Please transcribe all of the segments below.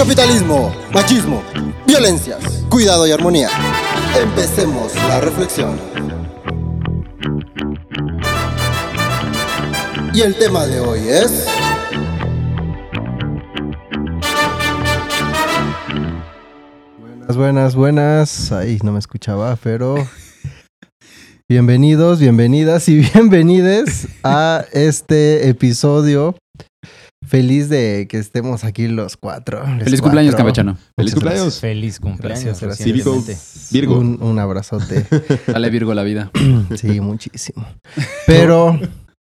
Capitalismo, machismo, violencias, cuidado y armonía. Empecemos la reflexión. Y el tema de hoy es... Buenas, buenas, buenas. Ahí no me escuchaba, pero bienvenidos, bienvenidas y bienvenides a este episodio. Feliz de que estemos aquí los cuatro. los Feliz cumpleaños, cuatro. campechano. ¡Feliz Muchas cumpleaños! Feliz cumpleaños. Gracias, gracias. Virgo. Virgo. Un, un abrazote. Dale Virgo a la vida. Sí, muchísimo. Pero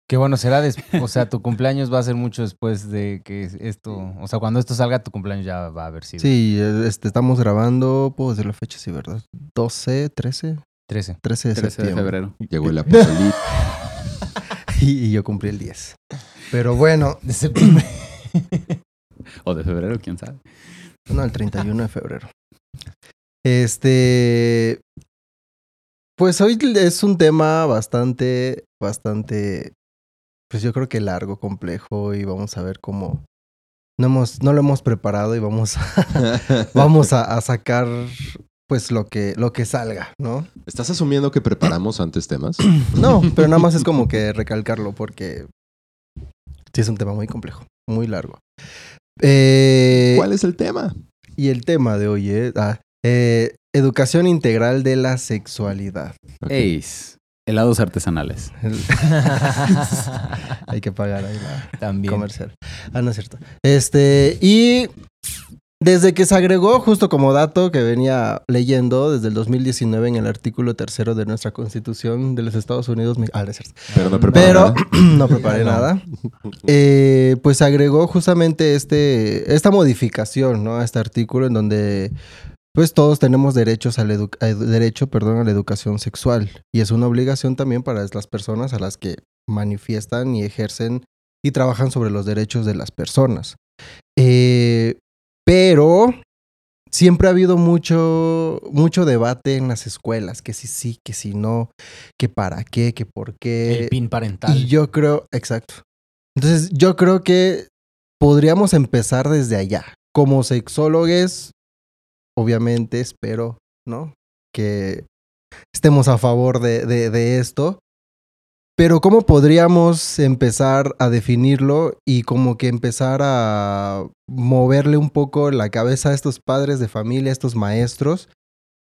Que bueno, será o sea, tu cumpleaños va a ser mucho después de que esto, o sea, cuando esto salga, tu cumpleaños ya va a haber sido sí, este, estamos grabando, puedo decir la fecha, sí, ¿verdad? 12, 13, 13. 13 de 13 de septiembre. febrero. Llegó el apocalipsis. Y, y yo cumplí el 10. Pero bueno, De septiembre. O de febrero, quién sabe. No, el 31 de febrero. Este. Pues hoy es un tema bastante, bastante. Pues yo creo que largo, complejo, y vamos a ver cómo. No, hemos, no lo hemos preparado y vamos a, vamos a, a sacar pues lo que, lo que salga, ¿no? ¿Estás asumiendo que preparamos antes temas? No, pero nada más es como que recalcarlo porque sí es un tema muy complejo, muy largo. Eh, ¿Cuál es el tema? Y el tema de hoy es ah, eh, educación integral de la sexualidad. Ace. Helados artesanales. Hay que pagar ahí la También. comercial. Ah, no es cierto. Este, y desde que se agregó, justo como dato que venía leyendo desde el 2019 en el artículo tercero de nuestra constitución de los Estados Unidos. Ah, no es cierto. Pero no preparé Pero nada. no preparé nada. Eh, pues se agregó justamente este, esta modificación, ¿no? A este artículo en donde pues todos tenemos derechos edu- a edu- derecho, perdón, a la educación sexual. Y es una obligación también para las personas a las que manifiestan y ejercen y trabajan sobre los derechos de las personas. Eh, pero siempre ha habido mucho, mucho debate en las escuelas, que si sí, que si no, que para qué, que por qué. El pin parental. Y yo creo, exacto. Entonces, yo creo que podríamos empezar desde allá. Como sexólogos, obviamente espero, ¿no? Que estemos a favor de, de- de esto. Pero ¿cómo podríamos empezar a definirlo y como que empezar a moverle un poco la cabeza a estos padres de familia, a estos maestros,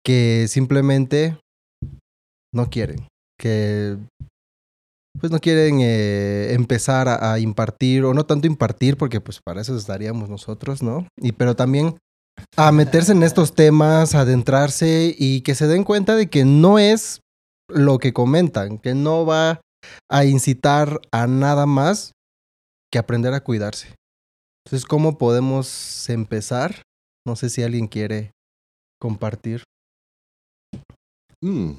que simplemente no quieren, que pues no quieren eh, empezar a, a impartir, o no tanto impartir, porque pues para eso estaríamos nosotros, ¿no? Y pero también a meterse en estos temas, adentrarse y que se den cuenta de que no es lo que comentan, que no va a incitar a nada más que aprender a cuidarse. Entonces, ¿cómo podemos empezar? No sé si alguien quiere compartir. Mm,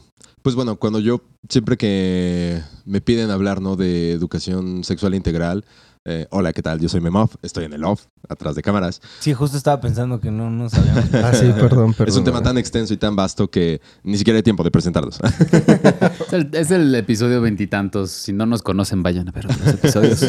Pues bueno, cuando yo, siempre que me piden hablar ¿no? de educación sexual integral, eh, hola, ¿qué tal? Yo soy Memov, estoy en el off, atrás de cámaras. Sí, justo estaba pensando que no, no sabíamos. Ah, sí, perdón, perdón. Es un tema tan extenso y tan vasto que ni siquiera hay tiempo de presentarlos. Es el, es el episodio veintitantos. Si no nos conocen, vayan a ver otros episodios.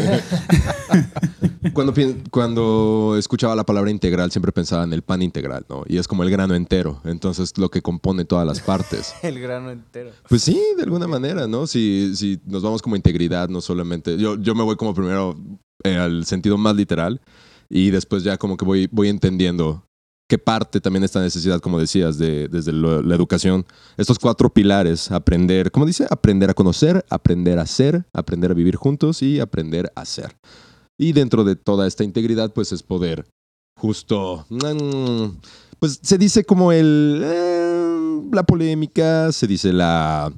cuando, cuando escuchaba la palabra integral, siempre pensaba en el pan integral, ¿no? Y es como el grano entero, entonces lo que compone todas las partes. El grano entero. Pues sí, de alguna manera, ¿no? Si, si nos vamos como integridad, no solamente. Yo, yo me voy como primero eh, al sentido más literal y después ya como que voy, voy entendiendo qué parte también esta necesidad, como decías, de, desde la educación. Estos cuatro pilares, aprender, ¿cómo dice? Aprender a conocer, aprender a ser, aprender a vivir juntos y aprender a ser. Y dentro de toda esta integridad, pues es poder justo, mm, pues se dice como el, eh, la polémica, se dice la,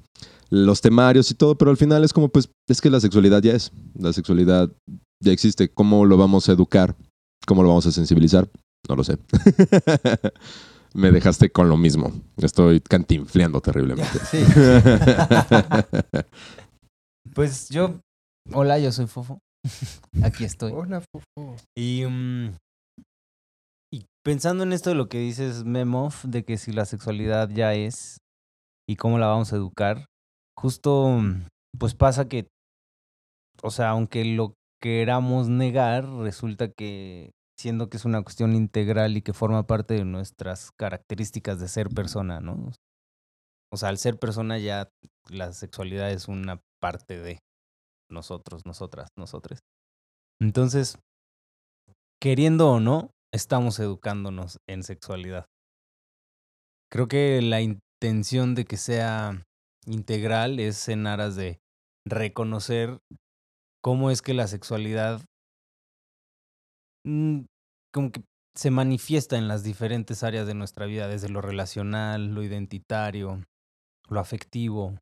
los temarios y todo, pero al final es como, pues, es que la sexualidad ya es, la sexualidad ya existe, ¿cómo lo vamos a educar? ¿Cómo lo vamos a sensibilizar? No lo sé. Me dejaste con lo mismo. Estoy cantinfleando terriblemente. Sí. Pues yo, hola, yo soy Fofo. Aquí estoy. Hola, fofo. Y, mm, y pensando en esto de lo que dices, Memov, de que si la sexualidad ya es y cómo la vamos a educar, justo pues pasa que, o sea, aunque lo queramos negar, resulta que siendo que es una cuestión integral y que forma parte de nuestras características de ser persona, ¿no? O sea, al ser persona ya la sexualidad es una parte de nosotros, nosotras, nosotres. Entonces, queriendo o no, estamos educándonos en sexualidad. Creo que la intención de que sea integral es en aras de reconocer cómo es que la sexualidad mm, como que se manifiesta en las diferentes áreas de nuestra vida, desde lo relacional, lo identitario, lo afectivo,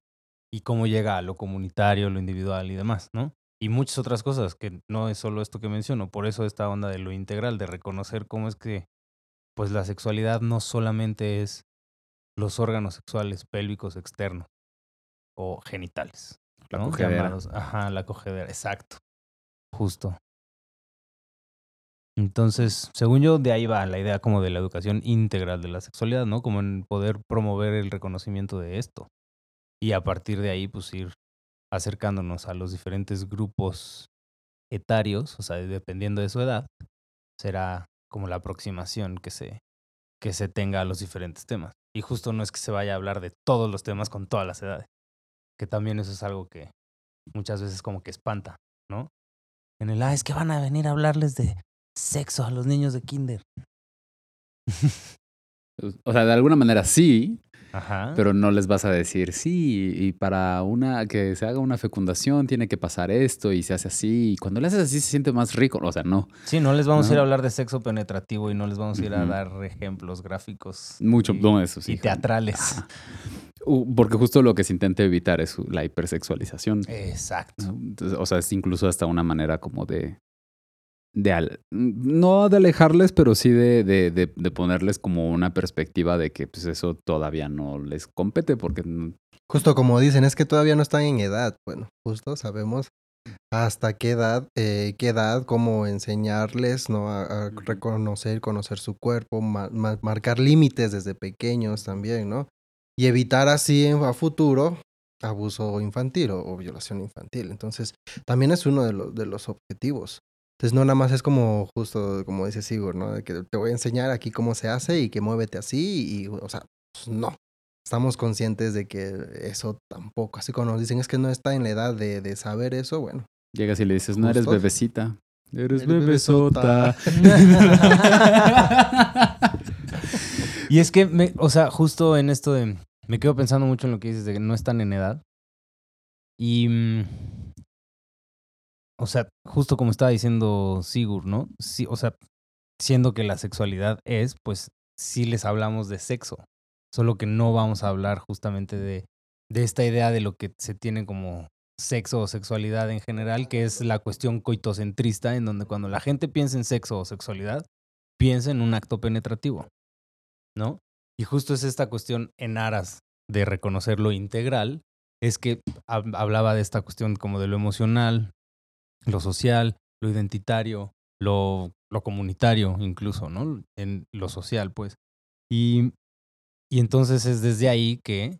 y cómo llega a lo comunitario, lo individual y demás, ¿no? Y muchas otras cosas, que no es solo esto que menciono, por eso esta onda de lo integral, de reconocer cómo es que, pues la sexualidad no solamente es los órganos sexuales pélvicos externos o genitales. La ¿no? cogedera. Llamados- ajá, la cogedera, exacto. Justo. Entonces, según yo, de ahí va la idea como de la educación integral de la sexualidad, ¿no? Como en poder promover el reconocimiento de esto. Y a partir de ahí, pues ir acercándonos a los diferentes grupos etarios, o sea, dependiendo de su edad, será como la aproximación que se, que se tenga a los diferentes temas. Y justo no es que se vaya a hablar de todos los temas con todas las edades, que también eso es algo que muchas veces como que espanta, ¿no? En el, ah, es que van a venir a hablarles de sexo a los niños de kinder. O sea, de alguna manera sí, Ajá. pero no les vas a decir, sí, y para una que se haga una fecundación tiene que pasar esto y se hace así. Y cuando le haces así se siente más rico. O sea, no. Sí, no les vamos a ir a hablar de sexo penetrativo y no les vamos a ir a dar ejemplos gráficos. Mucho, y, no, eso sí. y teatrales. Uh, Porque justo lo que se intenta evitar es la hipersexualización. Exacto. o sea, es incluso hasta una manera como de. De al- no de alejarles, pero sí de, de, de- de ponerles como una perspectiva de que pues eso todavía no les compete, porque Justo como dicen, es que todavía no están en edad. Bueno, justo sabemos hasta qué edad, eh, qué edad, cómo enseñarles, ¿no? A, a reconocer, conocer su cuerpo, ma- ma- marcar límites desde pequeños también, ¿no? Y evitar así en- a futuro abuso infantil o, o violación infantil. Entonces, también es uno de de los objetivos. Entonces, no nada más es como justo, como dice Sigur, ¿no? De que te voy a enseñar aquí cómo se hace y que muévete así y, o sea, pues, no. Estamos conscientes de que eso tampoco, así como nos dicen, es que no está en la edad de, de saber eso, bueno. llegas y le dices, no eres bebecita. Eres Eres bebesota. y es que, me, o sea, justo en esto de. Me quedo pensando mucho en lo que dices de que no están en edad. Y. O sea, justo como estaba diciendo Sigur, ¿no? Sí, o sea, siendo que la sexualidad es, pues sí les hablamos de sexo. Solo que no vamos a hablar justamente de, de esta idea de lo que se tiene como sexo o sexualidad en general, que es la cuestión coitocentrista, en donde cuando la gente piensa en sexo o sexualidad, piensa en un acto penetrativo, ¿no? Y justo es esta cuestión en aras de reconocer lo integral, es que hab- hablaba de esta cuestión como de lo emocional, lo social, lo identitario, lo, lo comunitario incluso, ¿no? En lo social, pues. Y, y entonces es desde ahí que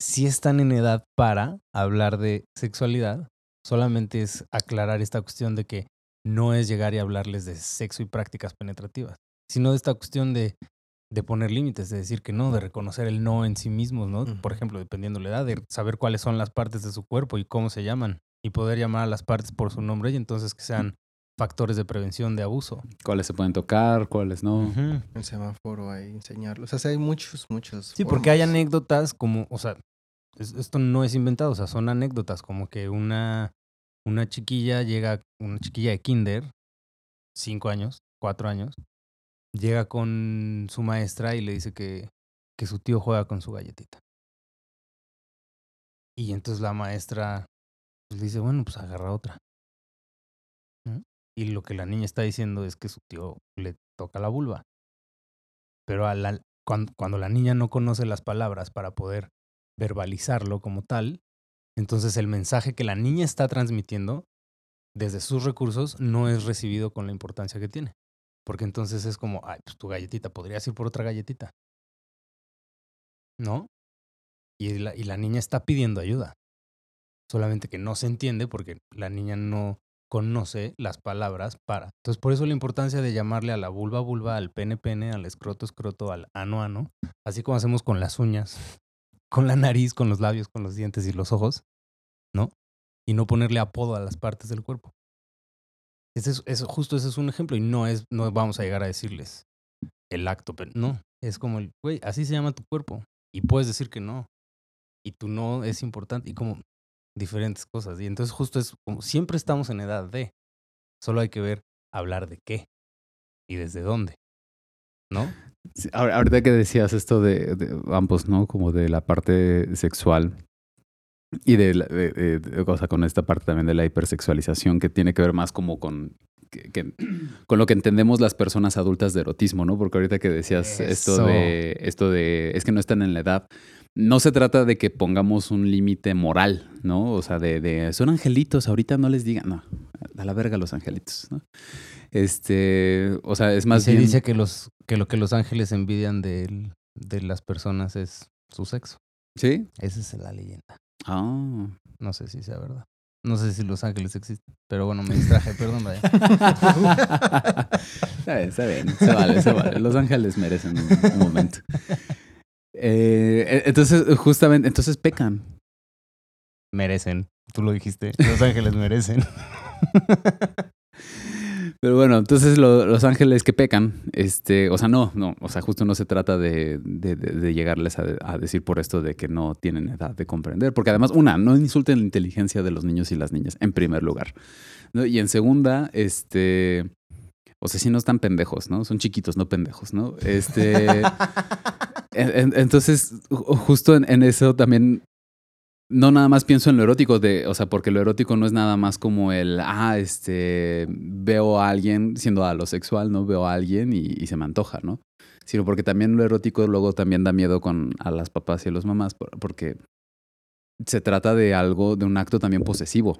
si están en edad para hablar de sexualidad, solamente es aclarar esta cuestión de que no es llegar y hablarles de sexo y prácticas penetrativas, sino de esta cuestión de, de poner límites, de decir que no, de reconocer el no en sí mismos, ¿no? Por ejemplo, dependiendo de la edad, de saber cuáles son las partes de su cuerpo y cómo se llaman, y poder llamar a las partes por su nombre y entonces que sean factores de prevención de abuso. ¿Cuáles se pueden tocar? ¿Cuáles no? El semáforo ahí, enseñarlos. O sea, hay muchos, muchos. Sí, porque hay anécdotas como, o sea, es- esto no es inventado, o sea, son anécdotas como que una, una chiquilla llega, una chiquilla de kinder, cinco años, cuatro años, llega con su maestra y le dice que, que su tío juega con su galletita. Y entonces la maestra pues, dice, bueno, pues agarra otra. y lo que la niña está diciendo es que su tío le toca la vulva. Pero cuando, cuando la niña no conoce las palabras para poder verbalizarlo como tal, entonces el mensaje que la niña está transmitiendo desde sus recursos no es recibido con la importancia que tiene. Porque entonces es como, ay, pues tu galletita, podrías ir por otra galletita. ¿No? Y la, y la niña está pidiendo ayuda. Solamente que no se entiende porque la niña no conoce las palabras para. Entonces, por eso la importancia de llamarle a la vulva vulva, al pene pene, al escroto escroto, al ano ano, así como hacemos con las uñas, con la nariz, con los labios, con los dientes y los ojos, ¿no? Y no ponerle apodo a las partes del cuerpo. Ese es, justo ese es un ejemplo y no es, no vamos a llegar a decirles el acto, pero no, es como el, güey, así se llama tu cuerpo y puedes decir que no y tu no es importante y como diferentes cosas y entonces justo es como siempre estamos en edad de, solo hay que ver hablar de qué y desde dónde, ¿no? Sí, ahorita que decías esto de, de ambos, ¿no? Como de la parte sexual y de, la- de- o sea, con esta parte también de la hipersexualización que tiene que ver más como con que- que- con lo que entendemos las personas adultas de erotismo, ¿no? Porque ahorita que decías esto de esto de es que no están en la edad. No se trata de que pongamos un límite moral, ¿no? O sea, de, de son angelitos, ahorita no les digan, no, a la verga los angelitos, ¿no? Este, o sea, es Y más se bien dice que los que lo que los ángeles envidian del- de las personas es su sexo. ¿Sí? Esa es la leyenda. Ah. No sé si sea verdad. No sé si los ángeles existen. Pero bueno, me distraje, perdón, vaya. está bien, está bien. Se vale, se vale. Los ángeles merecen un, un momento. Eh, entonces, justamente, entonces pecan. Merecen. Tú lo dijiste. Los ángeles merecen. Pero bueno, entonces lo- los ángeles que pecan, este, o sea, no, no, o sea, justo no se trata de, de- de- de llegarles a, a decir por esto de que no tienen edad de comprender, porque además, una, no insulten la inteligencia de los niños y las niñas, en primer lugar. ¿no? Y en segunda, este, o sea, si no están pendejos, ¿no? Son chiquitos, no pendejos, ¿no? Este, en- en- entonces, ju- justo en, eso también no nada más pienso en lo erótico de, o sea, porque lo erótico no es nada más como el, ah, este, veo a alguien siendo alosexual, ¿no? Veo a alguien y, y se me antoja, ¿no? Sino porque también lo erótico luego también da miedo con a las papás y a los mamás, por- porque se trata de algo, de un acto también posesivo,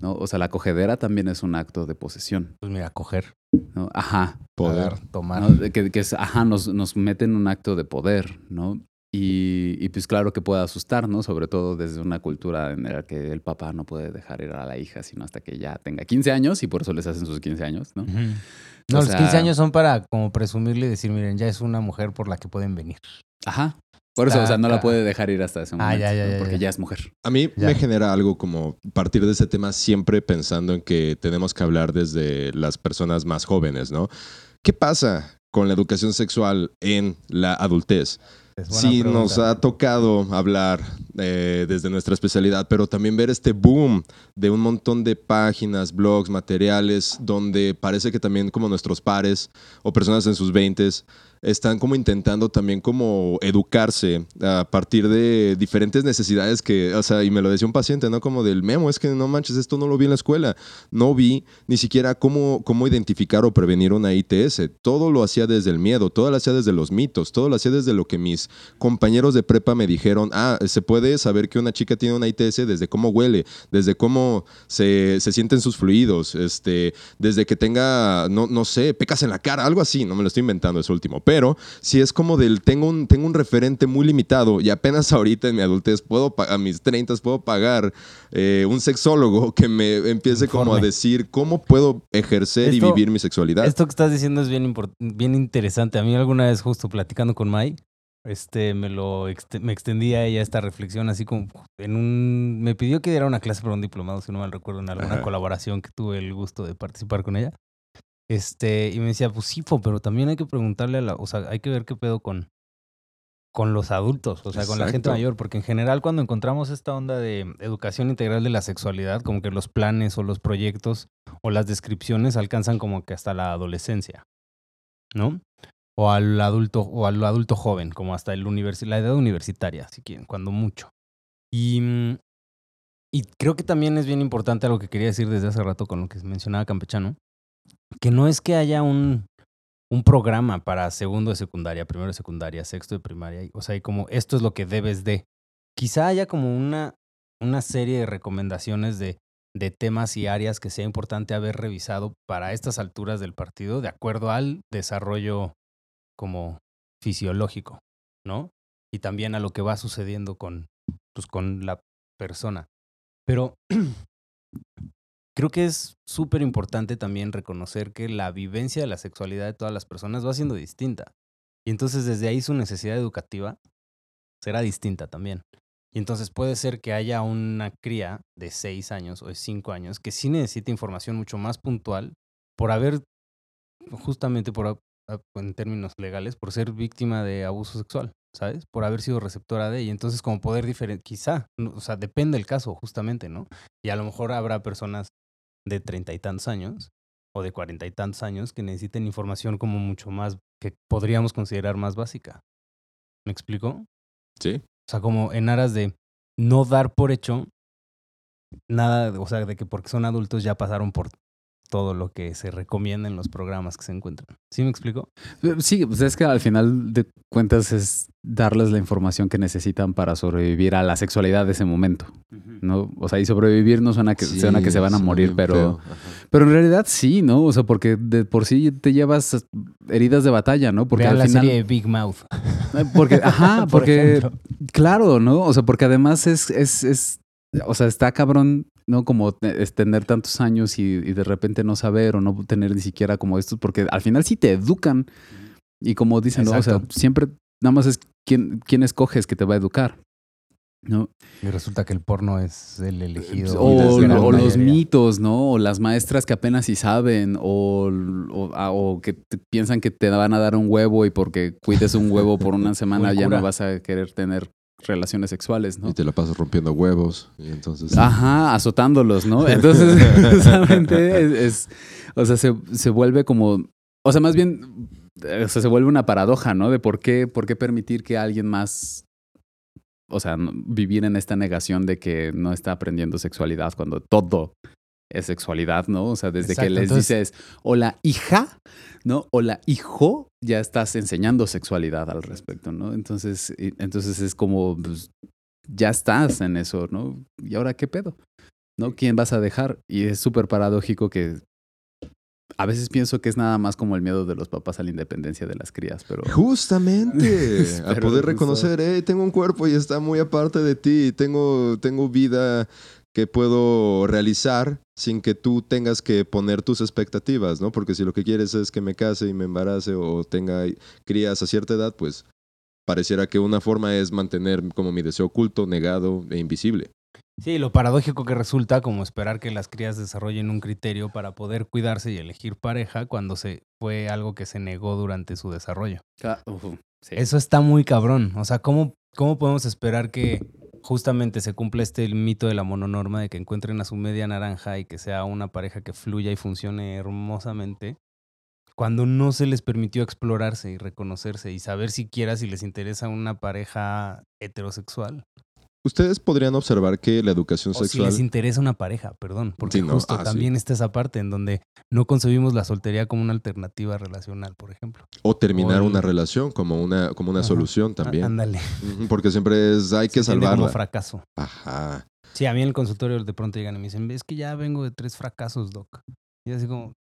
¿no? O sea, la cogedera también es un acto de posesión, Pues mira, coger, ¿no? Ajá. Poder. tomar. ¿no? De Que, que es, ajá, nos, nos meten en un acto de poder, ¿no? Y, y pues claro que puede asustar, ¿no? Sobre todo desde una cultura en la que el papá no puede dejar ir a la hija sino hasta que ya tenga 15 años y por eso les hacen sus 15 años, ¿no? No, los sea- 15 años son para como presumirle y decir, miren, ya es una mujer por la que pueden venir. Ajá. Por eso, o sea, no la puede dejar ir hasta ese Ah, momento, ya, ya, ¿no? ya, porque ya. ya es mujer. A mí Ya. me genera algo como partir de ese tema siempre pensando en que tenemos que hablar desde las personas más jóvenes, ¿no? ¿Qué pasa con la educación sexual en la adultez? Sí, pregunta. nos ha tocado hablar eh, desde nuestra especialidad, pero también ver este boom de un montón de páginas, blogs, materiales, donde parece que también como nuestros pares o personas en sus 20 están como intentando también como educarse a partir de diferentes necesidades que, o sea, y me lo decía un paciente, ¿no? Como del memo, es que no manches, esto no lo vi en la escuela, no vi ni siquiera cómo, cómo identificar o prevenir una ITS, todo lo hacía desde el miedo, todo lo hacía desde los mitos, todo lo hacía desde lo que mis compañeros de prepa me dijeron, ah, se puede saber que una chica tiene una ITS desde cómo huele, desde cómo se, se sienten sus fluidos, este, desde que tenga, no, no sé, pecas en la cara, algo así, no me lo estoy inventando eso último, si es como del, tengo un, tengo un referente muy limitado y apenas ahorita en mi adultez puedo, a mis 30 puedo pagar eh, un sexólogo que me empiece como a decir cómo puedo ejercer y vivir mi sexualidad. Esto que estás diciendo es bien, bien interesante. A mí alguna vez justo platicando con Mai, este, me lo ext- me extendía ella esta reflexión así como en un... Me pidió que diera una clase para un diplomado, si no mal recuerdo, en alguna Ajá. colaboración que tuve el gusto de participar con ella. Este, y me decía, pues sí, pero también hay que preguntarle a la... O sea, hay que ver qué pedo con, con los adultos, o sea, con la gente mayor, porque en general cuando encontramos esta onda de educación integral de la sexualidad, como que los planes o los proyectos o las descripciones alcanzan como que hasta la adolescencia, ¿no? O al adulto o al adulto joven, como hasta el la edad universitaria, si quieren, cuando mucho. Y mm, Y creo que también es bien importante algo que quería decir desde hace rato con lo que mencionaba Campechano, que no es que haya un, un programa para segundo de secundaria, primero de secundaria, sexto de primaria, o sea, y como esto es lo que debes de. Quizá haya como una, una serie de recomendaciones de, de temas y áreas que sea importante haber revisado para estas alturas del partido de acuerdo al desarrollo como fisiológico, ¿no? Y también a lo que va sucediendo con, pues, con la persona. Pero creo que es súper importante también reconocer que la vivencia de la sexualidad de todas las personas va siendo distinta. Y entonces desde ahí su necesidad educativa será distinta también. Y entonces puede ser que haya una cría de 6 años o de 5 años que sí necesita información mucho más puntual por haber, justamente por, en términos legales, por ser víctima de abuso sexual, ¿sabes? Por haber sido receptora de. Y entonces como poder diferenciar, quizá, o sea, depende del caso, justamente, ¿no? Y a lo mejor habrá personas de treinta y tantos años o de cuarenta y tantos años que necesiten información como mucho más, que podríamos considerar más básica. ¿Me explico? Sí. O sea, como en aras de no dar por hecho nada, o sea, de que porque son adultos ya pasaron por todo lo que se recomienda en los programas que se encuentran. ¿Sí me explico? Eh, Sí, pues es que al final de cuentas es darles la información que necesitan para sobrevivir a la sexualidad de ese momento, ¿no? O sea, y sobrevivir no suena que, Sí, suena que se van a morir, pero, pero en realidad sí, ¿no? O sea, porque de por sí te llevas heridas de batalla, ¿no? Porque Vean al la final... serie de Big Mouth. Eh, Porque, ajá, por porque, ejemplo. claro, ¿no? O sea, porque además es, es, es, o sea, está cabrón, ¿no? Como es tener tantos años y, y de repente no saber o no tener ni siquiera como estos, porque al final sí te educan. Y como dicen, ¿no? O sea, siempre nada más es quién, quién escoges que te va a educar, ¿no? Y resulta que el porno es el elegido. O, los mitos, ¿no? O las maestras que apenas sí saben, o, o, ah, o que te- piensan que te van a dar un huevo y porque cuides un huevo por una semana ya no vas a querer tener relaciones sexuales, ¿no? Y te la pasas rompiendo huevos. Y entonces. Ajá, azotándolos, ¿no? Entonces, justamente es, es- o sea, se, se vuelve como, o sea, más bien, eh, o sea, se vuelve una paradoja, ¿no? De por qué, por qué permitir que alguien más, o sea, vivir en esta negación de que no está aprendiendo sexualidad cuando todo es sexualidad, ¿no? O sea, desde que les entonces- dices, hola hija, ¿no? Hola hijo, ya estás enseñando sexualidad al respecto, ¿no? Entonces, y- entonces es como, pues, ya estás en eso, ¿no? ¿Y ahora qué pedo? ¿No? ¿Quién vas a dejar? Y es súper paradójico que a veces pienso que es nada más como el miedo de los papás a la independencia de las crías, pero... Justamente, a poder reconocer, hey, tengo un cuerpo y está muy aparte de ti, tengo, tengo vida que puedo realizar sin que tú tengas que poner tus expectativas, ¿no? Porque si lo que quieres es que me case y me embarace o tenga crías a cierta edad, pues pareciera que una forma es mantener como mi deseo oculto, negado e invisible. Sí, lo paradójico que resulta como esperar que las crías desarrollen un criterio para poder cuidarse y elegir pareja cuando se fue algo que se negó durante su desarrollo. Sí. Eso está muy cabrón. O sea, ¿cómo, ¿cómo podemos esperar que justamente se cumpla este mito de la mononorma de que encuentren a su media naranja y que sea una pareja que fluya y funcione hermosamente? Cuando no se les permitió explorarse y reconocerse y saber siquiera si les interesa una pareja heterosexual. Ustedes podrían observar que la educación O si sexual... les interesa una pareja, perdón. Porque Sí, no, justo ah, sí. también está esa parte en donde no concebimos la soltería como una alternativa relacional, por ejemplo. O terminar o el- una relación como una, como una Ajá. solución Á- también. Ándale. Porque siempre es, hay que Se como fracaso. Ajá. Sí, a mí en el consultorio de pronto llegan y me dicen, es que ya vengo de tres fracasos, doc. Y así como.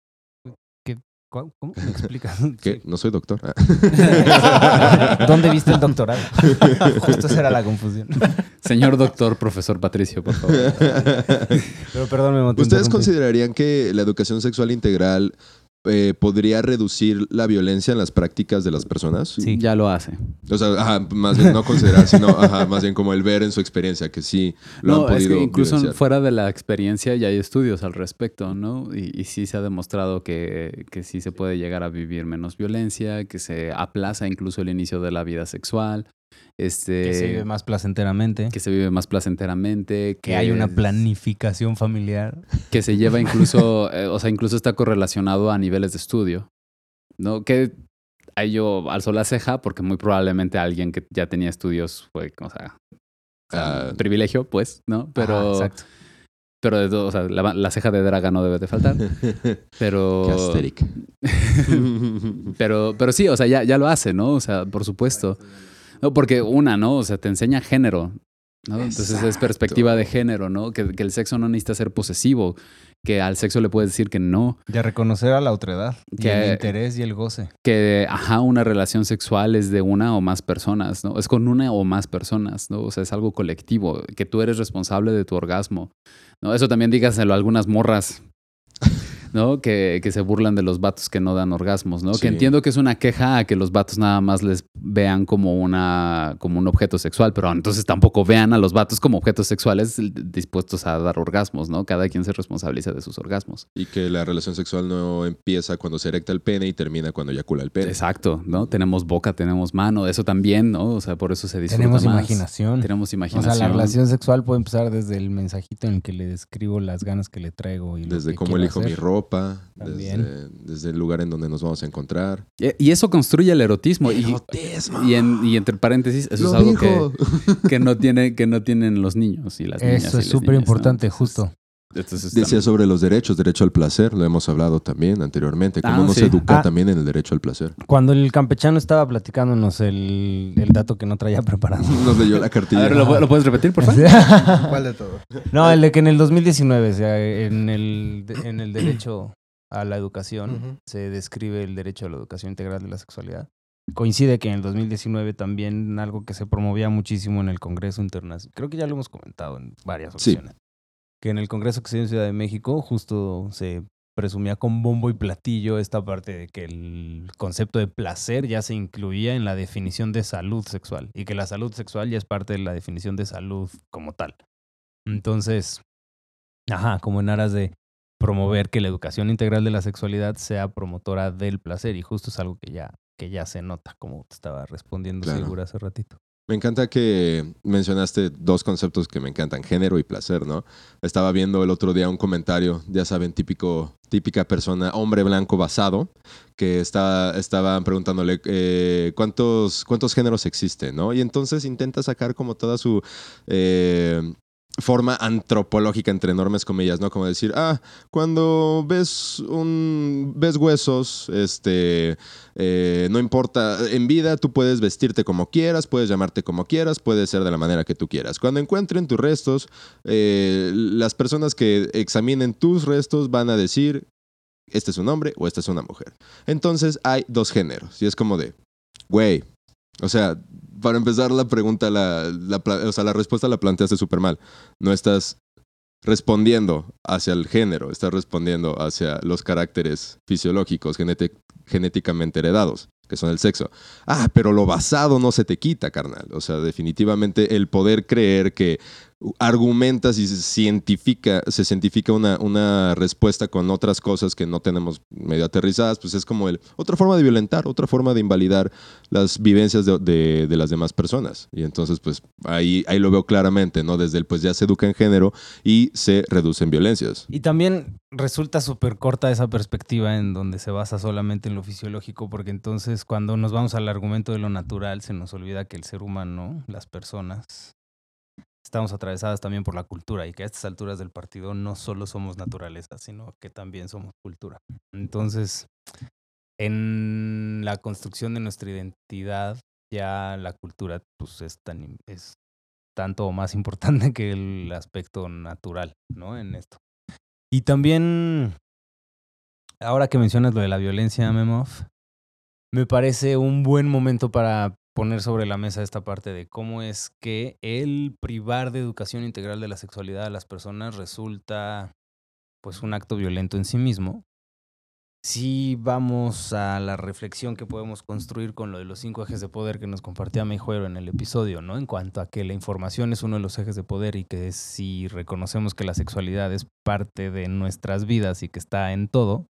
¿Cómo? ¿Me explicas? ¿Qué? No soy doctor. ¿Dónde viste el doctorado? Justo esa era la confusión. Señor doctor, profesor Patricio, por favor. Pero perdón, me monté ¿Ustedes considerarían que la educación sexual integral eh, podría reducir la violencia en las prácticas de las personas? Sí. Ya lo hace. O sea, ajá, más bien no considerar, sino ajá, más bien como el ver en su experiencia que sí lo no, han es podido que incluso vivenciar. fuera de la experiencia ya hay estudios al respecto, ¿no? Y, y sí se ha demostrado que, que sí se puede llegar a vivir menos violencia, que se aplaza incluso el inicio de la vida sexual, este, Que se vive más placenteramente. que se vive más placenteramente, Que hay una planificación familiar. que se lleva incluso, eh, o sea, incluso está correlacionado a niveles de estudio, ¿no? Que ahí yo alzo la ceja porque muy probablemente alguien que ya tenía estudios fue, o sea, Ah, privilegio, pues, ¿no? Pero, Ajá, exacto. pero de todo, o sea, la, la ceja de draga no debe de faltar. Pero, Qué asteric. pero, pero sí, o sea, ya, ya lo hace, ¿no? O sea, por supuesto. No, porque una, ¿no? O sea, te enseña género, ¿no? Entonces es perspectiva de género, ¿no? Que, que el sexo no necesita ser posesivo, que al sexo le puedes decir que no, De reconocer a la otredad. Y Que- el interés y el goce. que, ajá, una relación sexual es de una o más personas, ¿no? Es con una o más personas, ¿no? O sea, es algo colectivo, que tú eres responsable de tu orgasmo, ¿no? Eso también dígaselo a algunas morras, ¿no? Que, que se burlan de los vatos que no dan orgasmos, ¿no? Sí. Que entiendo que es una queja a que los vatos nada más les vean como una como un objeto sexual, pero entonces tampoco vean a los vatos como objetos sexuales dispuestos a dar orgasmos, ¿no? Cada quien se responsabiliza de sus orgasmos. Y que la relación sexual no empieza cuando se erecta el pene y termina cuando eyacula el pene. Exacto, ¿no? Tenemos boca, tenemos mano, eso también, ¿no? O sea, por eso se disfruta Tenemos más. imaginación. Tenemos O imaginación. sea, la relación sexual puede empezar desde el mensajito en el que le describo las ganas que le traigo. Y lo Desde que cómo elijo mi hacer. Ropa, También. desde, desde el lugar en donde nos vamos a encontrar. Y y eso construye el erotismo. Y, y, en- y entre paréntesis, eso es algo que, no tiene, que no tienen los niños y las niñas. y Eso es súper niñas, ¿no? importante, justo. Entonces Decía también- sobre los derechos, derecho al placer, lo hemos hablado también anteriormente, cómo Ah, uno sí. se educa Ah. también en el derecho al placer. Cuando el campechano estaba platicándonos el, el dato que no traía preparado. Nos leyó la A cartilla. ver, ¿lo, lo puedes repetir, por favor? ¿Cuál de todo? no, el de que en el 2019, o sea, en el, en el derecho a la educación, se describe el derecho a la educación integral de la sexualidad. Coincide que en el 2019 también algo que se promovía muchísimo en el Congreso Internacional, creo que ya lo hemos comentado en varias Sí. ocasiones, que en el Congreso que se dio en Ciudad de México justo se presumía con bombo y platillo esta parte de que el concepto de placer ya se incluía en la definición de salud sexual y que la salud sexual ya es parte de la definición de salud como tal. Entonces, ajá, como en aras de promover que la educación integral de la sexualidad sea promotora del placer y justo es algo que ya que ya se nota como te estaba respondiendo Claro. seguro hace ratito. Me encanta que mencionaste dos conceptos que me encantan, género y placer, ¿no? Estaba viendo el otro día un comentario, ya saben, típico, típica persona, hombre blanco basado, que está, estaban preguntándole eh, cuántos, cuántos géneros existen, ¿no? Y entonces intenta sacar como toda su eh, forma antropológica, entre enormes comillas, ¿no? Como decir, ah, cuando ves un ves huesos, este eh, no importa, en vida tú puedes vestirte como quieras, puedes llamarte como quieras, puedes ser de la manera que tú quieras. Cuando encuentren tus restos, eh, las personas que examinen tus restos van a decir, este es un hombre o esta es una mujer. Entonces hay dos géneros y es como de, güey, o sea, para empezar la pregunta, la, o sea, la respuesta la planteaste súper mal. No estás respondiendo hacia el género, estás respondiendo hacia los caracteres fisiológicos, genéti- genéticamente heredados, que son el sexo. Ah, pero lo basado no se te quita, carnal. O sea, definitivamente el poder creer que argumentas y se cientifica, se cientifica una, una respuesta con otras cosas que no tenemos medio aterrizadas, pues es como el, otra forma de violentar, otra forma de invalidar las vivencias de, de- de las demás personas. Y entonces, pues ahí, ahí lo veo claramente, ¿no? Desde el, pues ya se educa en género y se reducen violencias. Y también resulta súper corta esa perspectiva en donde se basa solamente en lo fisiológico, porque entonces cuando nos vamos al argumento de lo natural, se nos olvida que el ser humano, las personas, estamos atravesadas también por la cultura y que a estas alturas del partido no solo somos naturaleza, sino que también somos cultura. Entonces, en la construcción de nuestra identidad, ya la cultura pues, es, tan, es tanto o más importante que el aspecto natural, ¿no? En esto. Y también, ahora que mencionas lo de la violencia, Memov, me parece un buen momento para poner sobre la mesa esta parte de cómo es que el privar de educación integral de la sexualidad a las personas resulta pues un acto violento en sí mismo. Si vamos a la reflexión que podemos construir con lo de los cinco ejes de poder que nos compartía Meijuero en el episodio, ¿no? En cuanto a que la información es uno de los ejes de poder y que si reconocemos que la sexualidad es parte de nuestras vidas y que está en todo,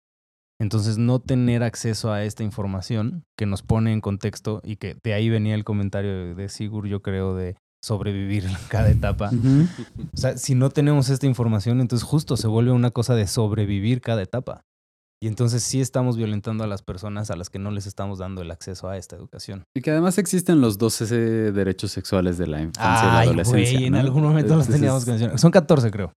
entonces no tener acceso a esta información que nos pone en contexto y que de ahí venía el comentario de, Sigur, yo creo, de sobrevivir cada etapa. O sea, si no tenemos esta información, entonces justo se vuelve una cosa de sobrevivir cada etapa. Y entonces sí estamos violentando a las personas a las que no les estamos dando el acceso a esta educación. Y que además existen los 12 derechos sexuales de la infancia y la Ay, adolescencia. en ¿no? algún momento los Entonces, teníamos que mencionar. Son 14, creo.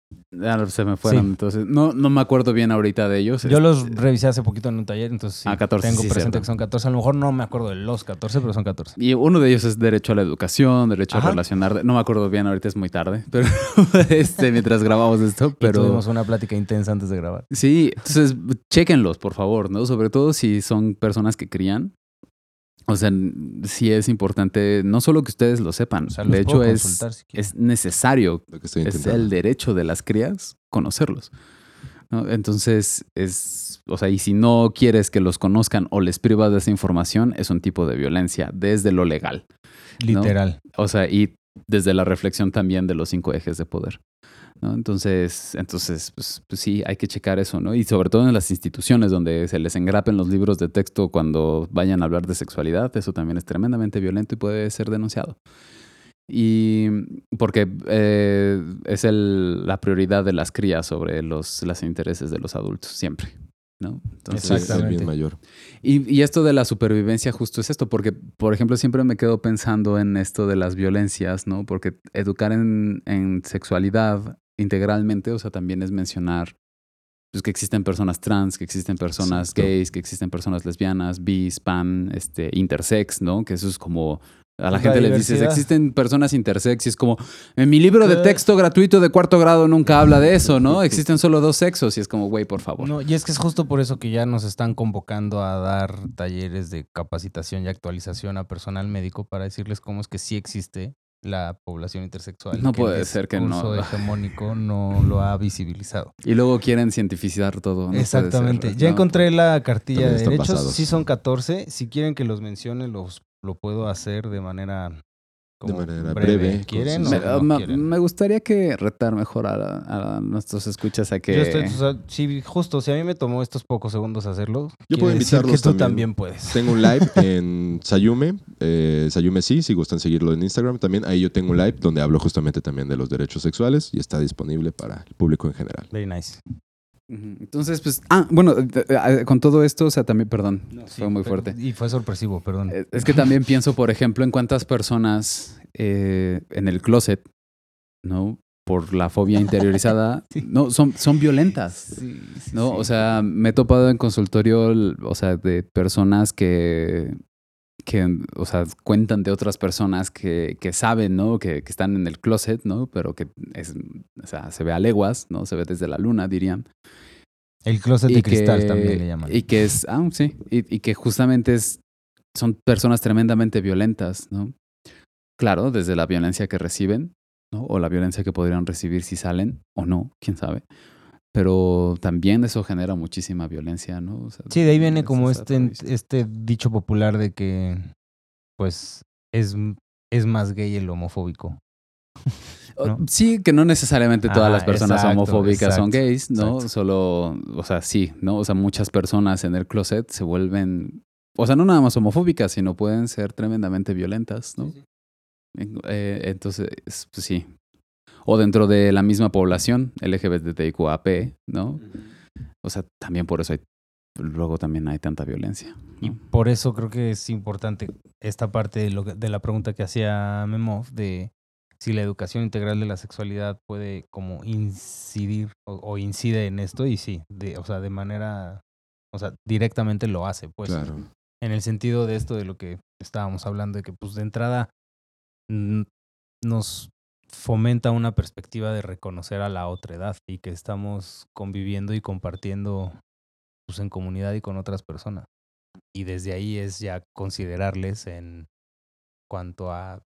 ah, se me fueron, Sí. entonces. No, no me acuerdo bien ahorita de ellos. Yo los revisé hace poquito en un taller, entonces sí, Ah, 14, tengo sí, presente cierto. que son 14. A lo mejor no me acuerdo de los 14, pero son 14. Y uno de ellos es derecho a la educación, derecho Ajá. a relacionar. No me acuerdo bien, ahorita es muy tarde, pero este, mientras grabamos esto, Pero pero. tuvimos una plática intensa antes de grabar. Sí, entonces por favor, ¿no? Sobre todo si son personas que crían. O sea, sí es importante, no solo que ustedes lo sepan, O sea, de hecho es, si es necesario, es el derecho de las crías conocerlos. ¿no? Entonces, es, o sea, y si no quieres que los conozcan o les privas de esa información, es un tipo de violencia desde lo legal. Literal. O sea, y desde la reflexión también de los cinco ejes de poder. ¿No? Entonces, entonces pues, pues sí, hay que checar eso, ¿no? Y sobre todo en las instituciones donde se les engrapen los libros de texto cuando vayan a hablar de sexualidad, eso también es tremendamente violento y puede ser denunciado. Y porque eh, es el- la prioridad de las crías sobre los, los intereses de los adultos, siempre. ¿no? Entonces, es bien mayor. y, y esto de la supervivencia justo es esto, porque, por ejemplo, siempre me quedo pensando en esto de las violencias, ¿no? Porque educar en, en sexualidad integralmente, o sea, también es mencionar pues, que existen personas trans, que existen personas Exacto. gays, que existen personas lesbianas, bis, pan, este, intersex, ¿no? Que eso es como... A la la gente le dices, existen personas intersex y es como, en mi libro de texto gratuito de cuarto grado nunca habla de eso, ¿no? Existen solo dos sexos y es como, güey, por favor. No, y es que es justo por eso que ya nos están convocando a dar talleres de capacitación y actualización a personal médico para decirles cómo es que sí existe la población intersexual. No que el puede ser que no. hegemónico no lo ha visibilizado. Y luego quieren cientificar todo. no Exactamente. ser, ya ¿no? encontré la cartilla de derechos. pasados. Sí son 14. Si quieren que los mencione, los, lo puedo hacer de manera... como manera breve, ¿Quieren Me, o no me- quieren? me gustaría que retar mejor a, a nuestros escuchas a que... Yo estoy, o sea, sí, justo, si a mí me tomó estos pocos segundos hacerlo, Yo puedo invitarlos que tú también. también puedes. Tengo un live en Sayume, eh, Sayume sí, si gustan seguirlo en Instagram también. Ahí yo tengo un live donde hablo justamente también de los derechos sexuales y está disponible para el público en general. Very nice. Entonces, pues... Ah, bueno, eh, eh, con todo esto, o sea, también, perdón, fue muy fuerte. Y fue sorpresivo, perdón. Eh, Es que también pienso, por ejemplo, en cuántas personas eh, en el closet, ¿no? Por la fobia interiorizada, no, son, son violentas. ¿no? O sea, me he topado en consultorio, o sea, de personas que, que o sea, cuentan de otras personas que, que saben, ¿no? Que, que están en el closet, ¿no? Pero que es, o sea, se ve a leguas, ¿no? Se ve desde la luna, dirían. El closet de cristal también le llaman. Y que es, ah, sí, y, y que justamente es, son personas tremendamente violentas, ¿no? Claro, desde la violencia que reciben, ¿no? O la violencia que podrían recibir si salen o no, quién sabe. Pero también eso genera muchísima violencia, ¿no? O sea, Sí, de ahí viene como este, este dicho popular de que, pues, es, es más gay el homofóbico. ¿no? Sí, que no necesariamente todas Ah, las personas exacto, homofóbicas son gays, ¿no? exacto. Solo, o sea, sí, ¿no? O sea, muchas personas en el closet se vuelven, o sea, no nada más homofóbicas, sino pueden ser tremendamente violentas, ¿no? Eh, entonces, pues sí. O dentro de la misma población, LGBTIQAP, ¿no? O sea, también por eso hay, luego también hay tanta violencia. Por eso creo que es importante esta parte de, lo que- de la pregunta que hacía Memov de si la educación integral de la sexualidad puede como incidir o, o incide en esto y sí, de, o sea, de manera, o sea, directamente lo hace, pues. claro. En el sentido de esto de lo que estábamos hablando, de que pues de entrada nos fomenta una perspectiva de reconocer a la otra edad y que estamos conviviendo y compartiendo pues en comunidad y con otras personas. Y desde ahí es ya considerarles en cuanto a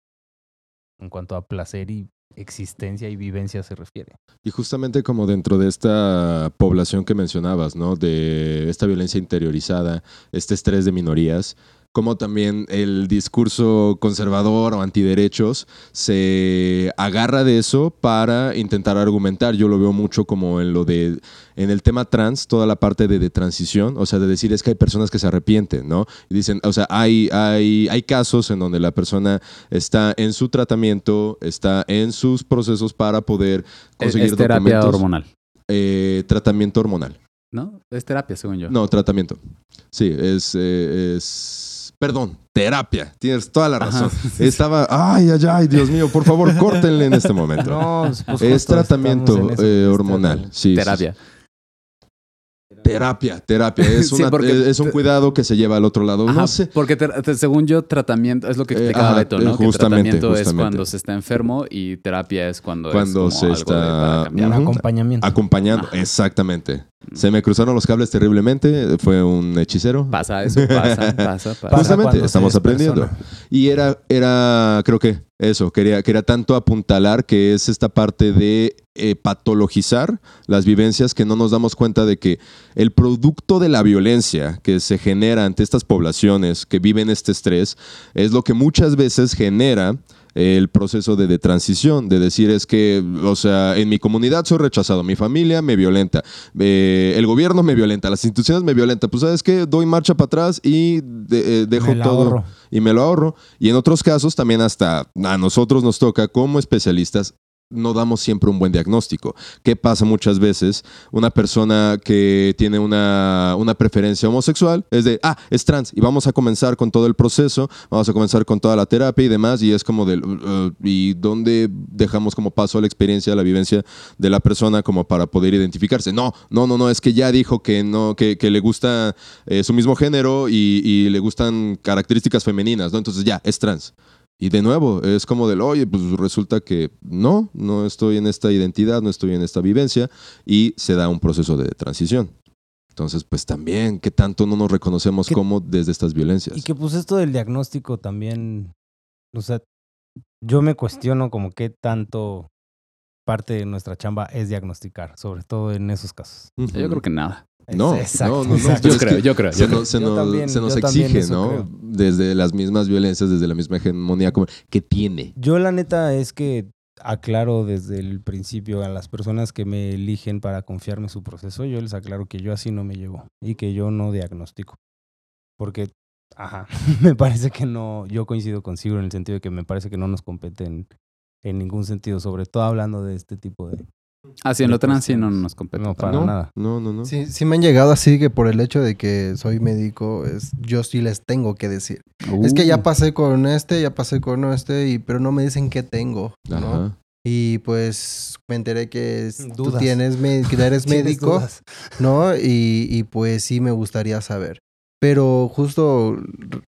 en cuanto a placer y existencia y vivencia se refiere. Y justamente como dentro de esta población que mencionabas, ¿no? De esta violencia interiorizada, este estrés de minorías, como también el discurso conservador o antiderechos se agarra de eso para intentar argumentar. Yo lo veo mucho como en lo de, en el tema trans, toda la parte de, de transición, o sea, de decir es que hay personas que se arrepienten, ¿no? Y dicen, o sea, hay, hay, hay casos en donde la persona está en su tratamiento, está en sus procesos para poder conseguir es terapia hormonal. Eh, tratamiento hormonal. ¿No? Es terapia, según yo. No, tratamiento. Sí, es, eh, es... Perdón, terapia. Tienes toda la razón. Ajá. Estaba... Ay, ay, ay, Dios mío, por favor, córtenle en este momento. No, pues, pues, es tratamiento eh, es hormonal. Sí, sí, sí. terapia. Terapia, terapia. Es, Sí, una- porque- es un cuidado que se lleva al otro lado. Ajá, no sé. Porque te- según yo, tratamiento es lo que Eh, explicaba ajá, Beto, eh, ¿no? que justamente, tratamiento es cuando se está enfermo y terapia es cuando, Cuando es como se algo de- está- para cambiar. Acompañamiento. Acompañando, Ajá. exactamente. Se me cruzaron los cables terriblemente. Fue un hechicero. Pasa eso, pasa, pasa, pasa. Justamente, estamos aprendiendo. Y era, era, creo que eso, quería, quería tanto apuntalar que es esta parte de eh, patologizar las vivencias que no nos damos cuenta de que el producto de la violencia que se genera ante estas poblaciones que viven este estrés es lo que muchas veces genera el proceso de, de transición, de decir es que, o sea, en mi comunidad soy rechazado, mi familia me violenta, eh, el gobierno me violenta, las instituciones me violentan, pues sabes qué, doy marcha para atrás y de- eh, dejo todo ahorro. y me lo ahorro. Y en otros casos también hasta a nosotros nos toca como especialistas no damos siempre un buen diagnóstico. ¿Qué pasa muchas veces? Una persona que tiene una, una preferencia homosexual es de, ah, es trans y vamos a comenzar con todo el proceso, vamos a comenzar con toda la terapia y demás y es como del, uh, ¿y dónde dejamos como paso la experiencia, la vivencia de la persona como para poder identificarse? No, no, no, no, es que ya dijo que no, que, que le gusta eh, su mismo género y, y le gustan características femeninas, ¿no? Entonces ya, es trans. Y de nuevo, es como del, oye, pues resulta que no, no estoy en esta identidad, no estoy en esta vivencia, y se da un proceso de transición. Entonces, pues también, ¿qué tanto no nos reconocemos ¿Qué- como desde estas violencias? Y que pues esto del diagnóstico también, o sea, yo me cuestiono como qué tanto parte de nuestra chamba es diagnosticar, sobre todo en esos casos. Yo creo que nada. No, Exacto, no, no, no, exacto. pero Yo creo, que yo creo. Se nos, se Yo nos- también, se nos exige, ¿no? creo. Desde las mismas violencias, desde la misma hegemonía, como, ¿qué tiene? Yo la neta es que aclaro desde el principio a las personas que me eligen para confiarme su proceso, yo les aclaro que yo así no me llevo y que yo no diagnostico. Porque, ajá, me parece que no, yo coincido consigo en el sentido de que me parece que no nos compete en, en ningún sentido, sobre todo hablando de este tipo de... Ah, sí, en lo trans sí no nos compete. No, para no, nada. no, no, no. Sí, sí me han llegado así que por el hecho de que soy médico, es, yo sí les tengo que decir. Es que ya Uh, pasé con este, ya pasé con este, y, pero no me dicen qué tengo, ¿no? Ajá. Y pues me enteré que es- tú tienes, que eres Tienes médico, dudas. ¿no? Y, y pues sí me gustaría saber. Pero justo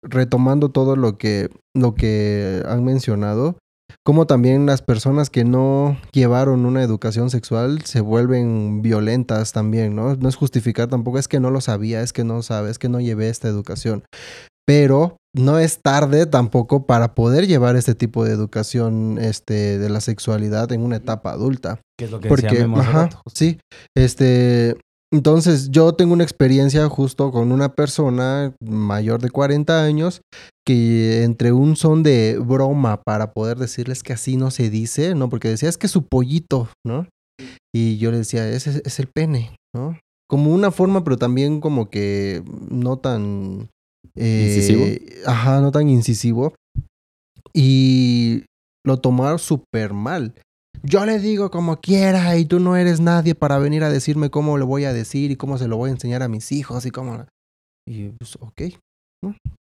retomando todo lo que, lo que han mencionado, como también las personas que no llevaron una educación sexual se vuelven violentas también, ¿no? No es justificar tampoco, es que no lo sabía, es que no sabe, es que no llevé esta educación. Pero no es tarde tampoco para poder llevar este tipo de educación este, de la sexualidad en una etapa adulta. Que es lo que Porque, decía Memo hace ajá, rato, sí, este, entonces yo tengo una experiencia justo con una persona mayor de 40 años que entre un son de broma para poder decirles que así no se dice, ¿no? Porque decía, es que su pollito, ¿no? Y yo le decía, ese es el pene, ¿no? Como una forma, pero también como que no tan... eh, ¿Incisivo? Ajá, no tan incisivo. Y lo tomaron súper mal. Yo le digo como quiera y tú no eres nadie para venir a decirme cómo le voy a decir y cómo se lo voy a enseñar a mis hijos y cómo... Y pues, ok,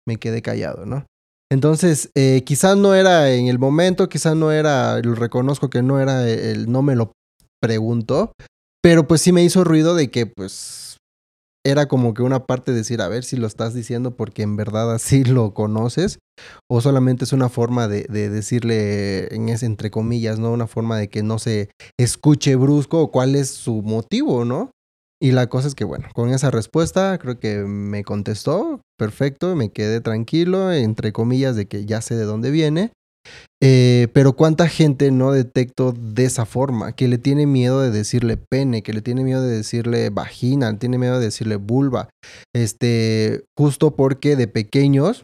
me quedé callado, ¿no? Entonces, eh, quizás no era en el momento, quizás no era, lo reconozco que no era el, no me lo preguntó, pero pues sí me hizo ruido de que pues era como que una parte de decir, a ver si lo estás diciendo porque en verdad así lo conoces o solamente es una forma de, de decirle en ese entre comillas, ¿no? Una forma de que no se escuche brusco cuál es su motivo, ¿no? Y la cosa es que, bueno, con esa respuesta creo que me contestó perfecto, me quedé tranquilo, entre comillas, de que ya sé de dónde viene. Eh, pero cuánta gente no detecto de esa forma, que le tiene miedo de decirle pene, que le tiene miedo de decirle vagina, tiene miedo de decirle vulva, este, justo porque de pequeños,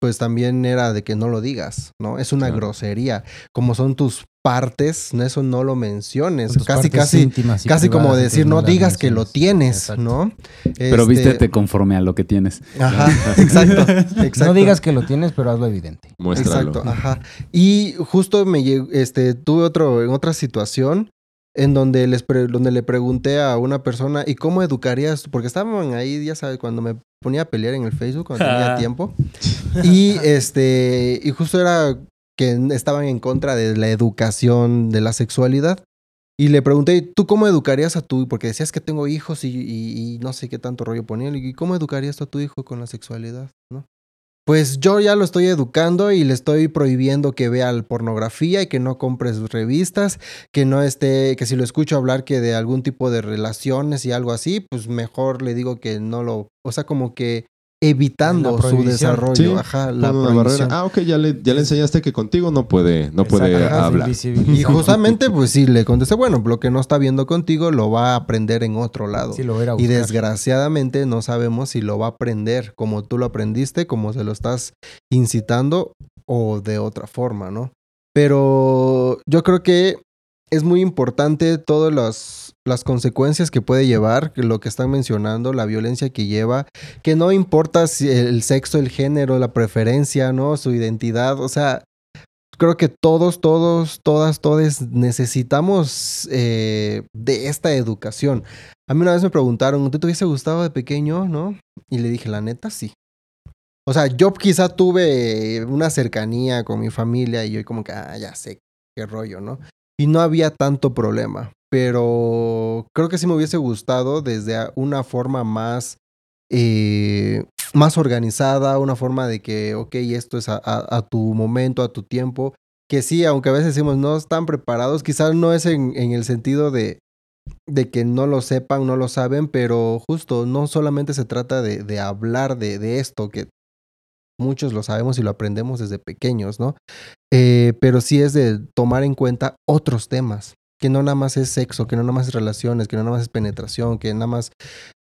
pues también era de que no lo digas, ¿no? Es una Claro. grosería, como son tus partes, ¿no? eso no lo menciones, casi, casi, íntimas casi como decir, no digas que lo tienes, Exacto. ¿no? Pero Este, vístete conforme a lo que tienes. Ajá, exacto, exacto. No digas que lo tienes, pero hazlo evidente. Muéstralo. Exacto, ajá. Y justo me llegó, este, tuve otro, en otra situación, en donde, les pre- donde le pregunté a una persona, ¿y cómo educarías? tú?" Porque estaban ahí, ya sabes, cuando me ponía a pelear en el Facebook, cuando tenía tiempo. Y este, y justo era que estaban en contra de la educación de la sexualidad. Y le pregunté, ¿tú cómo educarías a tu Porque decías que tengo hijos y, y- y no sé qué tanto rollo ponía. ¿Y cómo educarías a tu hijo con la sexualidad? ¿No? Pues yo ya lo estoy educando y le estoy prohibiendo que vea pornografía y que no compre sus revistas, que no esté, que si lo escucho hablar que de algún tipo de relaciones y algo así, pues mejor le digo que no lo, o sea, como que evitando La su desarrollo, Sí, ajá, la barrera. Ah, ok, ya le, ya le enseñaste que contigo no puede, no puede ajá, hablar. Y justamente, pues sí, le contesté, bueno, lo que no está viendo contigo lo va a aprender en otro lado. Sí, lo y desgraciadamente no sabemos si lo va a aprender como tú lo aprendiste, como se lo estás incitando o de otra forma, ¿no? Pero yo creo que es muy importante todas las, las consecuencias que puede llevar, lo que están mencionando, la violencia que lleva, que no importa si el sexo, el género, la preferencia, ¿no? Su identidad, o sea, creo que todos, todos, todas, todes necesitamos eh, de esta educación. A mí una vez me preguntaron, ¿tú te hubiese gustado de pequeño, no? Y le dije, la neta, sí. O sea, yo quizá tuve una cercanía con mi familia y yo como que, ah, ya sé qué rollo, ¿no? Y no había tanto problema, pero creo que sí me hubiese gustado desde una forma más, eh, más organizada, una forma de que, ok, esto es a, tu momento, a tu tiempo, que sí, aunque a veces decimos no están preparados, quizás no es en, el sentido de, de que no lo sepan, no lo saben, pero justo no solamente se trata de, hablar de esto, que muchos lo sabemos y lo aprendemos desde pequeños, ¿no? Eh, pero sí es de tomar en cuenta otros temas, que no nada más es sexo, que no nada más es relaciones, que no nada más es penetración, que nada más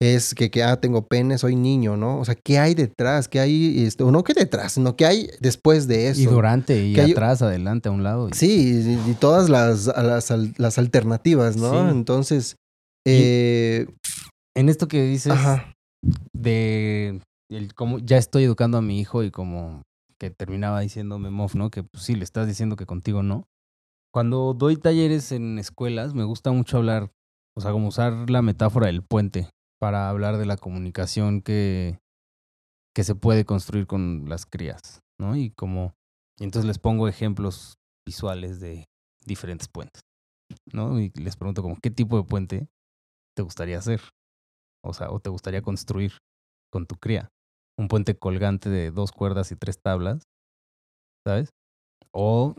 es que, que ah, tengo pene, soy niño, ¿no? O sea, ¿qué hay detrás? ¿Qué hay, este, o no que detrás, sino qué hay después de eso? Y durante, y hay- atrás, adelante, a un lado. y- Sí, y, y todas las, las, al- las alternativas, ¿no? Sí. Entonces, eh, En esto que dices ajá, de el cómo ya estoy educando a mi hijo y como que terminaba diciéndome Moff, ¿no? Que pues sí, le estás diciendo que contigo no. Cuando doy talleres en escuelas, me gusta mucho hablar, o sea, como usar la metáfora del puente para hablar de la comunicación que, que se puede construir con las crías, ¿no? Y como, y entonces les pongo ejemplos visuales de diferentes puentes, ¿no? Y les pregunto como, ¿qué tipo de puente te gustaría hacer? O sea, o te gustaría construir con tu cría. Un puente colgante de dos cuerdas y tres tablas, ¿sabes? O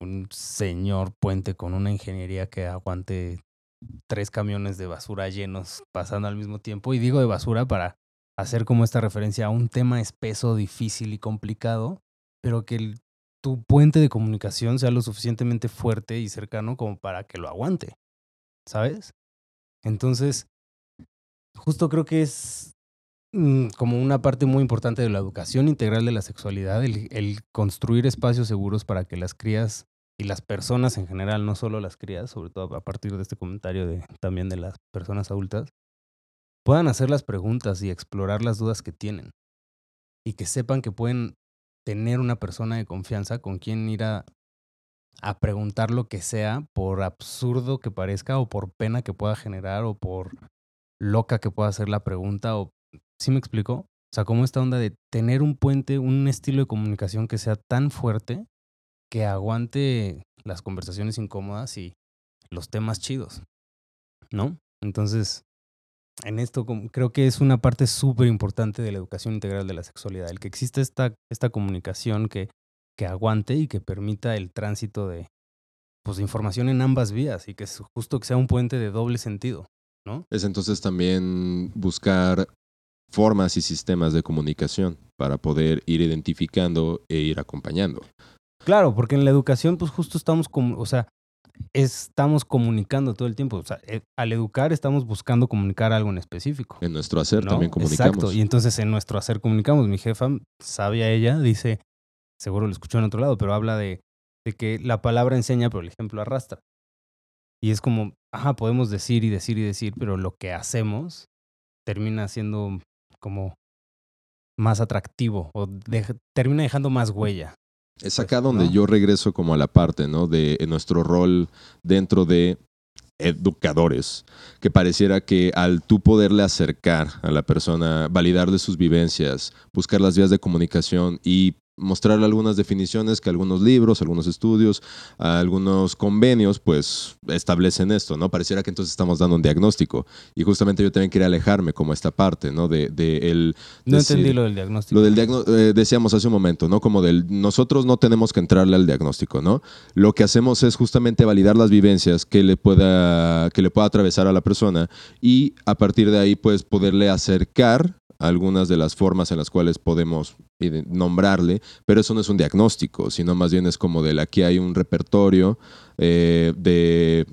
un señor puente con una ingeniería que aguante tres camiones de basura llenos pasando al mismo tiempo. Y digo de basura para hacer como esta referencia a un tema espeso, difícil y complicado, pero que tu puente de comunicación sea lo suficientemente fuerte y cercano como para que lo aguante, ¿sabes? Entonces, justo creo que es como una parte muy importante de la educación integral de la sexualidad, el, el construir espacios seguros para que las crías y las personas en general, no solo las crías, sobre todo a partir de este comentario de, también de las personas adultas, puedan hacer las preguntas y explorar las dudas que tienen. Y que sepan que pueden tener una persona de confianza con quien ir a, a preguntar lo que sea, por absurdo que parezca, o por pena que pueda generar, o por loca que pueda hacer la pregunta, o ¿sí me explico? O sea, como esta onda de tener un puente, un estilo de comunicación que sea tan fuerte que aguante las conversaciones incómodas y los temas chidos, ¿no? Entonces, en esto creo que es una parte súper importante de la educación integral de la sexualidad, el que exista esta, esta comunicación que, que aguante y que permita el tránsito de, pues, información en ambas vías y que es justo que sea un puente de doble sentido. Es entonces también buscar formas y sistemas de comunicación para poder ir identificando e ir acompañando. Claro, porque en la educación, pues justo estamos como, o sea, estamos comunicando todo el tiempo. O sea, eh, al educar estamos buscando comunicar algo en específico. En nuestro hacer ¿no? también comunicamos. Exacto. Y entonces en nuestro hacer comunicamos. Mi jefa, sabia ella, dice, seguro lo escuchó en otro lado, pero habla de, de que la palabra enseña, pero el ejemplo arrastra. Y es como, ajá, podemos decir y decir y decir, pero lo que hacemos termina siendo como más atractivo o termina dejando más huella. Es acá Pues, donde ¿no? yo regreso como a la parte, ¿no? De nuestro rol dentro de educadores, que pareciera que al tú poderle acercar a la persona, validarle sus vivencias, buscar las vías de comunicación y mostrarle algunas definiciones que algunos libros, algunos estudios, algunos convenios, pues establecen esto, ¿no? Pareciera que entonces estamos dando un diagnóstico. Y justamente yo también quería alejarme como esta parte, ¿no? De, de el No decir- entendí lo del diagnóstico. lo del diagnóstico, decíamos hace un momento, ¿no? Como del, nosotros no tenemos que entrarle al diagnóstico, ¿no? Lo que hacemos es justamente validar las vivencias que le pueda, que le pueda atravesar a la persona y a partir de ahí, pues, poderle acercar algunas de las formas en las cuales podemos ide- nombrarle, pero eso no es un diagnóstico, sino más bien es como del aquí hay un repertorio eh, de,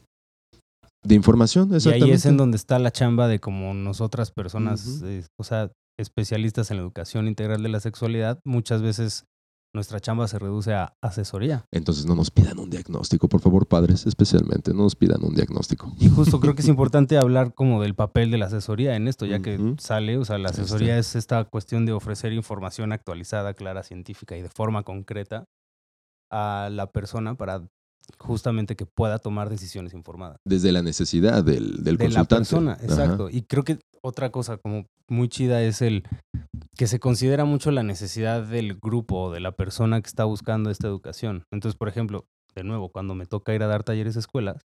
de información, Y exactamente. ahí es en donde está la chamba de como nosotras personas, eh, o sea, especialistas en la educación integral de la sexualidad, muchas veces nuestra chamba se reduce a asesoría. Entonces no nos pidan un diagnóstico, por favor, padres, especialmente, no nos pidan un diagnóstico. Y justo creo que es importante hablar como del papel de la asesoría en esto, ya que sale, o sea, la Este. asesoría es esta cuestión de ofrecer información actualizada, clara, científica y de forma concreta a la persona para justamente que pueda tomar decisiones informadas. Desde la necesidad del, del de la persona, Ajá. exacto. Y creo que otra cosa como muy chida es el que se considera mucho la necesidad del grupo o de la persona que está buscando esta educación. Entonces, por ejemplo, de nuevo, cuando me toca ir a dar talleres a escuelas,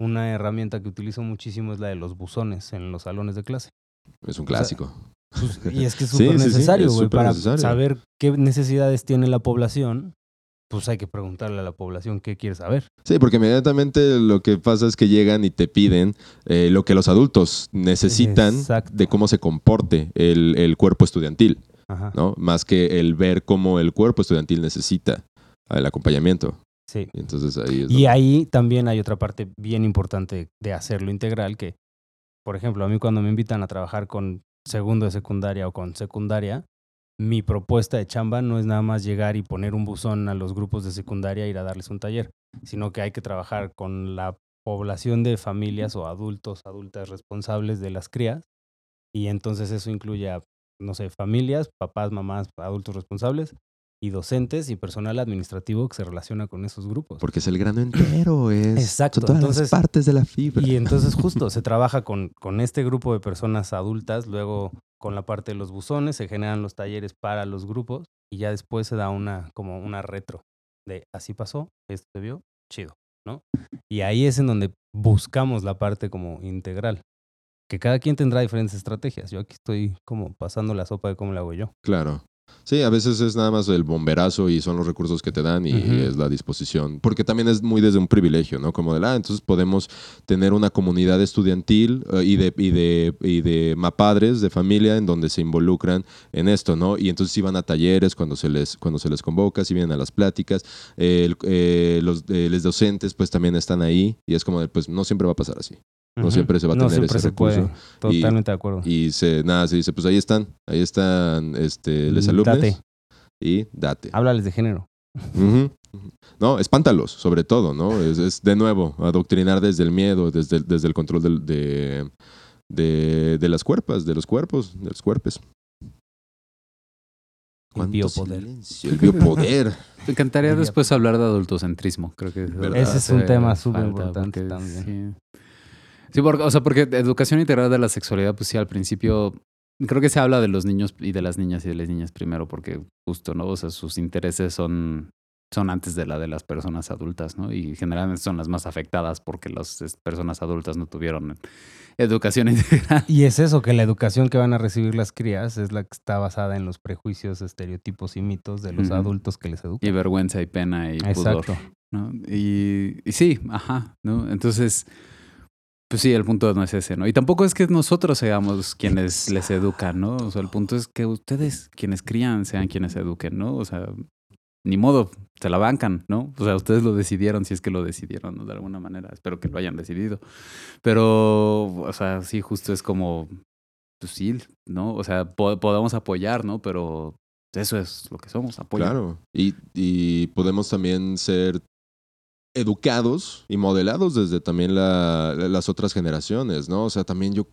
una herramienta que utilizo muchísimo es la de los buzones en los salones de clase. Es un clásico. Pues, y es que es súper sí, necesario, para necesario. saber qué necesidades tiene la población. Pues hay que preguntarle a la población qué quiere saber. Sí, porque inmediatamente lo que pasa es que llegan y te piden eh, lo que los adultos necesitan Exacto. de cómo se comporte el, el cuerpo estudiantil, Ajá. ¿no? Más que el ver cómo el cuerpo estudiantil necesita el acompañamiento. Sí. Y entonces ahí es Y donde- ahí también hay otra parte bien importante de hacerlo integral, que, por ejemplo, a mí cuando me invitan a trabajar con segundo de secundaria o con secundaria, mi propuesta de chamba no es nada más llegar y poner un buzón a los grupos de secundaria e ir a darles un taller, sino que hay que trabajar con la población de familias o adultos, adultas responsables de las crías, y entonces eso incluye a, no sé, familias, papás, mamás, adultos responsables, y docentes y personal administrativo que se relaciona con esos grupos. Porque es el grano entero, es Exacto, son todas entonces- las partes de la fibra. Y entonces justo se trabaja con, con este grupo de personas adultas, luego con la parte de los buzones, se generan los talleres para los grupos y ya después se da una como una retro de así pasó, esto se vio, chido, ¿no? Y ahí es en donde buscamos la parte como integral, que cada quien tendrá diferentes estrategias. Yo aquí estoy como pasando la sopa de cómo la hago yo. Claro. Sí, a veces es nada más el bomberazo y son los recursos que te dan y es la disposición. Porque también es muy desde un privilegio, ¿no? Como de, ah, entonces podemos tener una comunidad estudiantil eh, y, de, y, de, y de mapadres de familia en donde se involucran en esto, ¿no? Y entonces si van a talleres cuando se les, cuando se les convoca, si vienen a las pláticas, eh, el- eh, los, eh, los docentes pues también están ahí y es como de, pues no siempre va a pasar así. No siempre se va a No tener ese se puede. recurso. Totalmente de acuerdo. Y se, nada, se dice, pues ahí están, ahí están este, Mm, alumnos. date. Y date. Háblales de género. No, espántalos, sobre todo, ¿no? Es, es, de nuevo, adoctrinar desde el miedo, desde, el- desde el control del- de, de, de las cuerpas, de los cuerpos, de los cuerpos. El biopoder. silencio, El biopoder. Me encantaría después hablar de adultocentrismo. Creo que ¿Verdad? Ese es un tema súper importante también. Sí, porque, o sea, porque educación integral de la sexualidad, pues sí, al principio creo que se habla de los niños y de las niñas y de las niñas primero, porque justo, ¿no? O sea, sus intereses son, son antes de la de las personas adultas, ¿no? Y generalmente son las más afectadas porque las personas adultas no tuvieron educación integral. Y es eso, que la educación que van a recibir las crías es la que está basada en los prejuicios, estereotipos y mitos de los adultos que les Y educan. vergüenza y pena y pudor. Exacto. ¿no? Y, y sí, ajá, ¿no? Entonces, pues sí, el punto no es ese, ¿no? Y tampoco es que nosotros seamos quienes les educan, ¿no? O sea, el punto es que ustedes, quienes crían, sean quienes eduquen, ¿no? O sea, ni modo, se la bancan, ¿no? O sea, ustedes lo decidieron, si es que lo decidieron, ¿no? De alguna manera, espero que lo hayan decidido. Pero, o sea, sí, justo es como, pues sí, ¿no? O sea, po- podemos apoyar, ¿no? Pero eso es lo que somos, apoyo. Claro. Y, y podemos también ser educados y modelados desde también la- las otras generaciones, ¿no? O sea, también yo,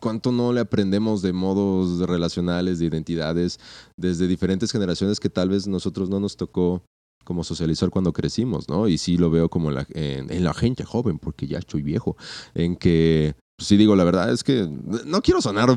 ¿cuánto no le aprendemos de modos relacionales, de identidades, desde diferentes generaciones que tal vez nosotros no nos tocó como socializar cuando crecimos, ¿no? Y sí lo veo como en la, en, en la gente joven, porque ya estoy viejo, en que pues sí digo, la verdad es que no quiero sonar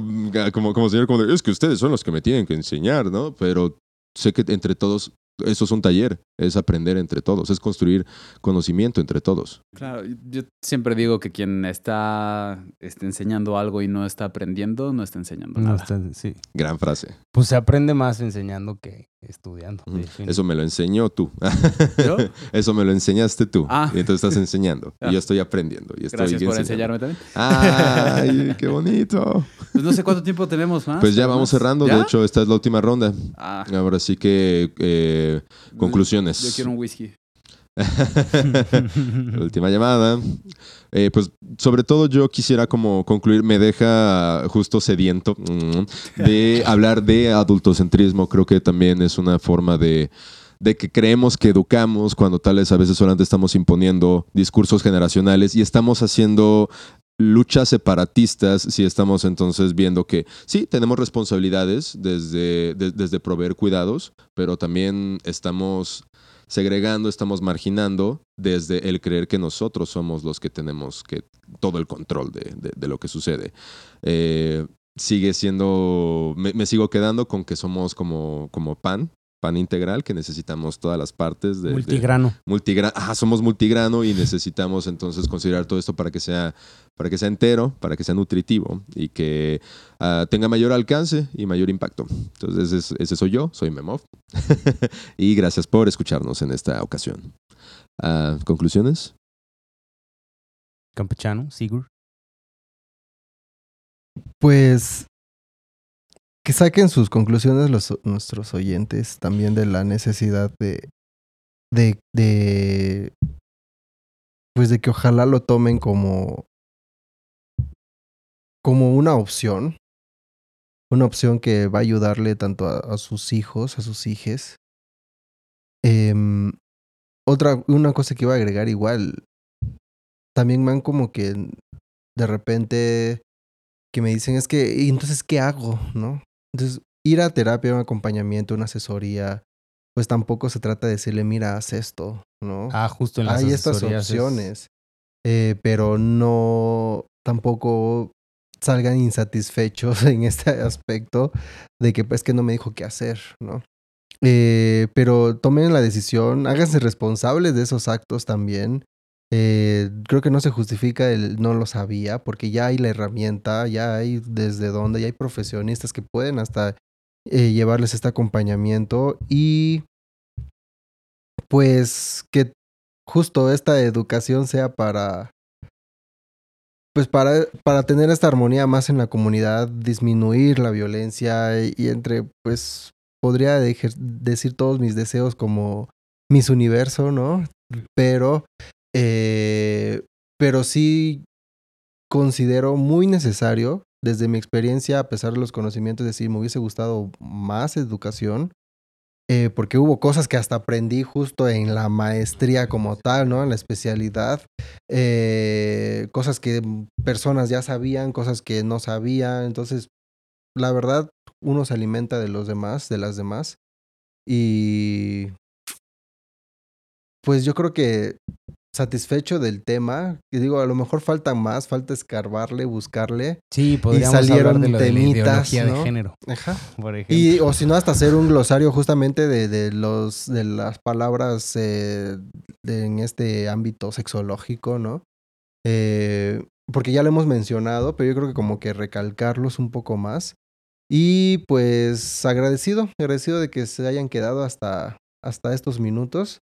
como, como señor, como es que ustedes son los que me tienen que enseñar, ¿no? Pero sé que entre todos eso es un taller, es aprender entre todos, es construir conocimiento entre todos. Claro, yo siempre digo que quien está, está enseñando algo y no está aprendiendo, no está enseñando No, nada. está- sí. Gran frase. Pues se aprende más enseñando que estudiando. Eso me lo enseñó tú. ¿Yo? Eso me lo enseñaste tú. Ah. Y entonces estás enseñando. Ah. Y yo estoy aprendiendo. Y estoy Gracias por enseñando. enseñarme también. ¡Ay, qué bonito! Pues no sé cuánto tiempo tenemos más. Pues ya vamos cerrando. ¿Ya? De hecho, esta es la última ronda. Ah, Ahora sí que eh, conclusiones. Yo quiero un whisky. Última llamada. Eh, pues sobre todo yo quisiera como concluir, me deja justo sediento mm, de hablar de adultocentrismo. Creo que también es una forma de, de que creemos que educamos cuando tal vez a veces solamente estamos imponiendo discursos generacionales y estamos haciendo luchas separatistas si estamos entonces viendo que sí, tenemos responsabilidades desde, de- desde proveer cuidados, pero también estamos segregando, estamos marginando desde el creer que nosotros somos los que tenemos que todo el control de, de- de lo que sucede. Eh, sigue siendo, me, me sigo quedando con que somos como, como pan, pan integral, que necesitamos todas las partes de... de- Multigrano. ah, somos multigrano y necesitamos entonces considerar todo esto para que sea, para que sea entero, para que sea nutritivo y que ah, tenga mayor alcance y mayor impacto. Entonces, ese, ese soy yo, soy Memov. y gracias por escucharnos en esta ocasión. Ah, ¿Conclusiones? Campechano, Sigur. Pues que saquen sus conclusiones los, nuestros oyentes también de la necesidad de, de, de, pues de que ojalá lo tomen como, como una opción, una opción que va a ayudarle tanto a, sus hijos, a sus hijes. Em, otra, una cosa que iba a agregar igual, también me han como que de repente que me dicen es que, ¿y entonces qué hago? ¿No? Entonces, ir a terapia, un acompañamiento, una asesoría, pues tampoco se trata de decirle, mira, haz esto, ¿no? Ah, justo en las Hay estas es- opciones, eh, pero no tampoco salgan insatisfechos en este aspecto de que pues que no me dijo qué hacer, ¿no? Eh, pero tomen la decisión, háganse responsables de esos actos también. Eh, creo que no se justifica el no lo sabía, porque ya hay la herramienta, ya hay desde dónde, ya hay profesionistas que pueden hasta eh, llevarles este acompañamiento y pues que justo esta educación sea para pues para, para tener esta armonía más en la comunidad, disminuir la violencia y, entre, pues, podría decir todos mis deseos como mis universo, ¿no? Pero, eh, pero sí considero muy necesario, desde mi experiencia, a pesar de los conocimientos, decir, me hubiese gustado más educación, eh, porque hubo cosas que hasta aprendí justo en la maestría como tal, ¿no? En la especialidad, eh, cosas que personas ya sabían, cosas que no sabían, entonces, la verdad, uno se alimenta de los demás, de las demás, y pues yo creo que satisfecho del tema, y digo, a lo mejor falta más, falta escarbarle, buscarle, Sí, podríamos salieron hablar de lo de la temitas, ideología ¿no? de género, Ajá. por ejemplo. Y, o si no, hasta hacer un glosario justamente de, de los, de las palabras eh, de- en este ámbito sexológico, ¿no? Eh, porque ya lo hemos mencionado, pero yo creo que como que recalcarlos un poco más. Y pues agradecido, agradecido de que se hayan quedado hasta, hasta estos minutos.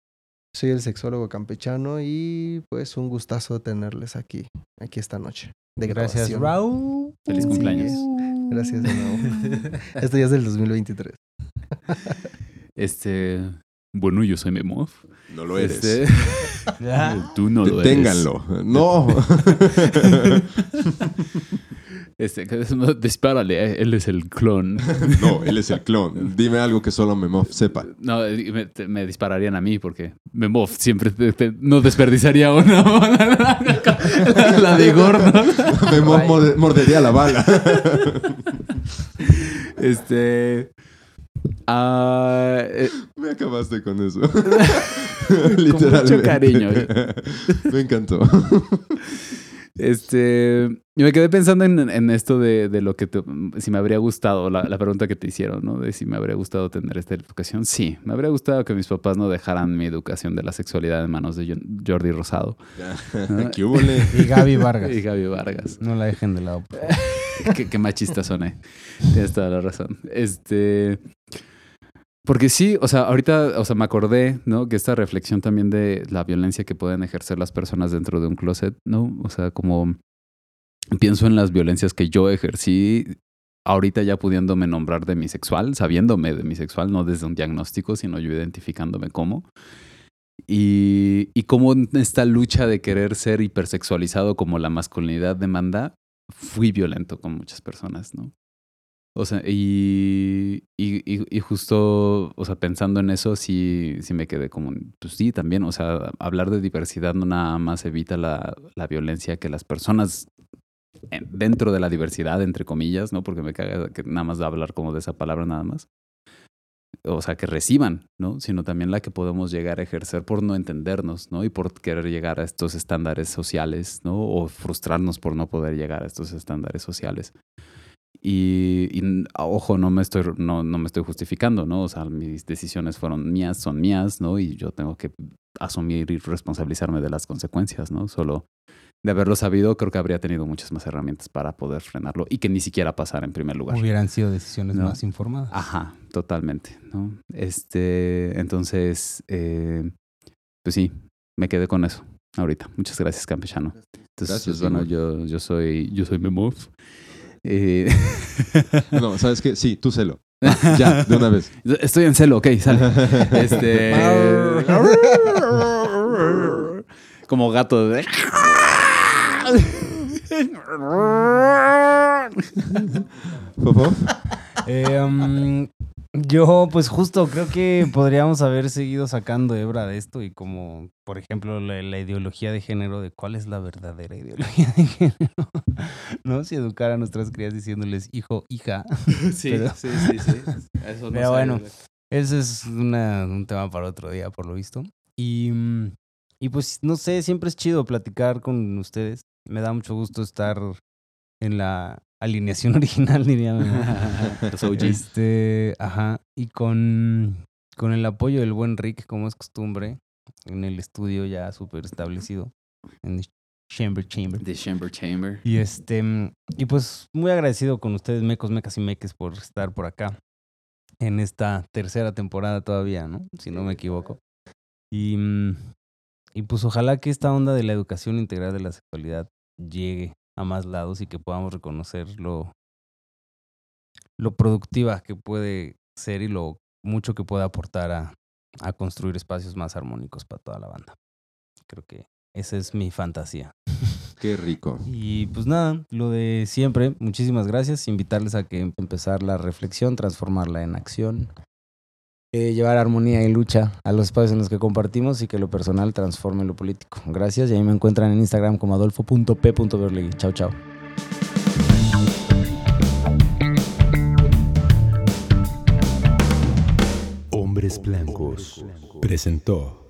Soy el sexólogo campechano y pues un gustazo tenerles aquí, aquí esta noche. De Gracias, grabación. Raúl. Feliz Sí. cumpleaños. Gracias de nuevo. Esto ya es del 2023. Este. Bueno, yo soy Memov. No lo eres. Este. Tú no lo eres. Deténganlo. No. Este, dispárale, eh, él es el clon. no, él es el clon. Dime algo que solo Memov sepa. No, me, dispararían a mí porque Memov siempre te- te- no desperdiciaría una bala. la de Gorno. Memov morde- mordería la bala. Este. Eh, Me acabaste con eso. mucho cariño. Me encantó. Este, yo me quedé pensando en, en esto de, de lo que te- si me habría gustado, la, la pregunta que te hicieron, ¿no? De si me habría gustado tener esta educación. Sí, me habría gustado que mis papás no dejaran mi educación de la sexualidad en manos de Jordi Rosado ¿Qué hubo, le? Y Gaby Vargas. y Gaby Vargas. No la dejen de lado. qué, qué machista soné. Tienes toda la razón. Este. Porque sí, o sea, ahorita, o sea, me acordé, ¿no? Que esta reflexión también de la violencia que pueden ejercer las personas dentro de un closet, ¿no? O sea, como pienso en las violencias que yo ejercí ahorita ya pudiéndome nombrar de mi sexual, sabiéndome de mi sexual, no desde un diagnóstico, sino yo identificándome como. Y, y cómo en esta lucha de querer ser hipersexualizado como la masculinidad demanda, fui violento con muchas personas, ¿no? O sea, y, y, y- justo, o sea, pensando en eso, sí, sí me quedé como, pues sí, también, o sea, hablar de diversidad no nada más evita la, la violencia que las personas en- dentro de la diversidad, entre comillas, ¿no? Porque me caga que nada más de hablar como de esa palabra nada más. O sea, que reciban, ¿no? Sino también la que podemos llegar a ejercer por no entendernos, ¿no? Y por querer llegar a estos estándares sociales, ¿no? O frustrarnos por no poder llegar a estos estándares sociales. Y, y, n- ojo, no me, estoy, no, no me estoy justificando, ¿no? O sea, mis decisiones fueron mías, son mías, ¿no? Y yo tengo que asumir y responsabilizarme de las consecuencias, ¿no? Solo de haberlo sabido, creo que habría tenido muchas más herramientas para poder frenarlo y que ni siquiera pasara en primer lugar. Hubieran sido decisiones No. más informadas. Ajá, totalmente, ¿no? Este, entonces, eh, pues sí, me quedé con eso ahorita. Muchas gracias, campechano. Entonces, Gracias, pues, bueno, yo, yo soy, yo soy Memov. Eh, No, ¿sabes qué? Sí, tú celo. Ya, de una vez. Estoy en celo, ok, sale. Este. Como gato. de- Fofo. Eh, um, yo, pues justo creo que podríamos haber seguido sacando hebra de esto y como, por ejemplo, la, la ideología de género, de cuál es la verdadera ideología de género, ¿no? Si educar a nuestras crías diciéndoles hijo, hija. Sí, Pero- sí, sí, sí. Eso no Pero bueno. Ese es una- un tema para otro día, por lo visto. Y, y pues, no sé, siempre es chido platicar con ustedes. Me da mucho gusto estar en la alineación original, diría. Los OGs. Este, ajá, y con, con el apoyo del buen Rick, como es costumbre, en el estudio ya súper establecido, en Chamber Chamber. The Chamber Chamber. Y este, y pues muy agradecido con ustedes, mecos, mecas y meques, por estar por acá en esta tercera temporada todavía, ¿no? Si no me equivoco. Y, y pues ojalá que esta onda de la educación integral de la sexualidad llegue a más lados y que podamos reconocer lo, lo productiva que puede ser y lo mucho que puede aportar a, a construir espacios más armónicos para toda la banda. Creo que esa es mi fantasía. Qué rico. Y pues nada, lo de siempre, muchísimas gracias. Invitarles a que empezar la reflexión, transformarla en acción, eh, llevar armonía y lucha a los espacios en los que compartimos y que lo personal transforme lo político. Gracias y ahí me encuentran en Instagram como adolfo.p.berlegui. Chao, chao. Hombres Blancos presentó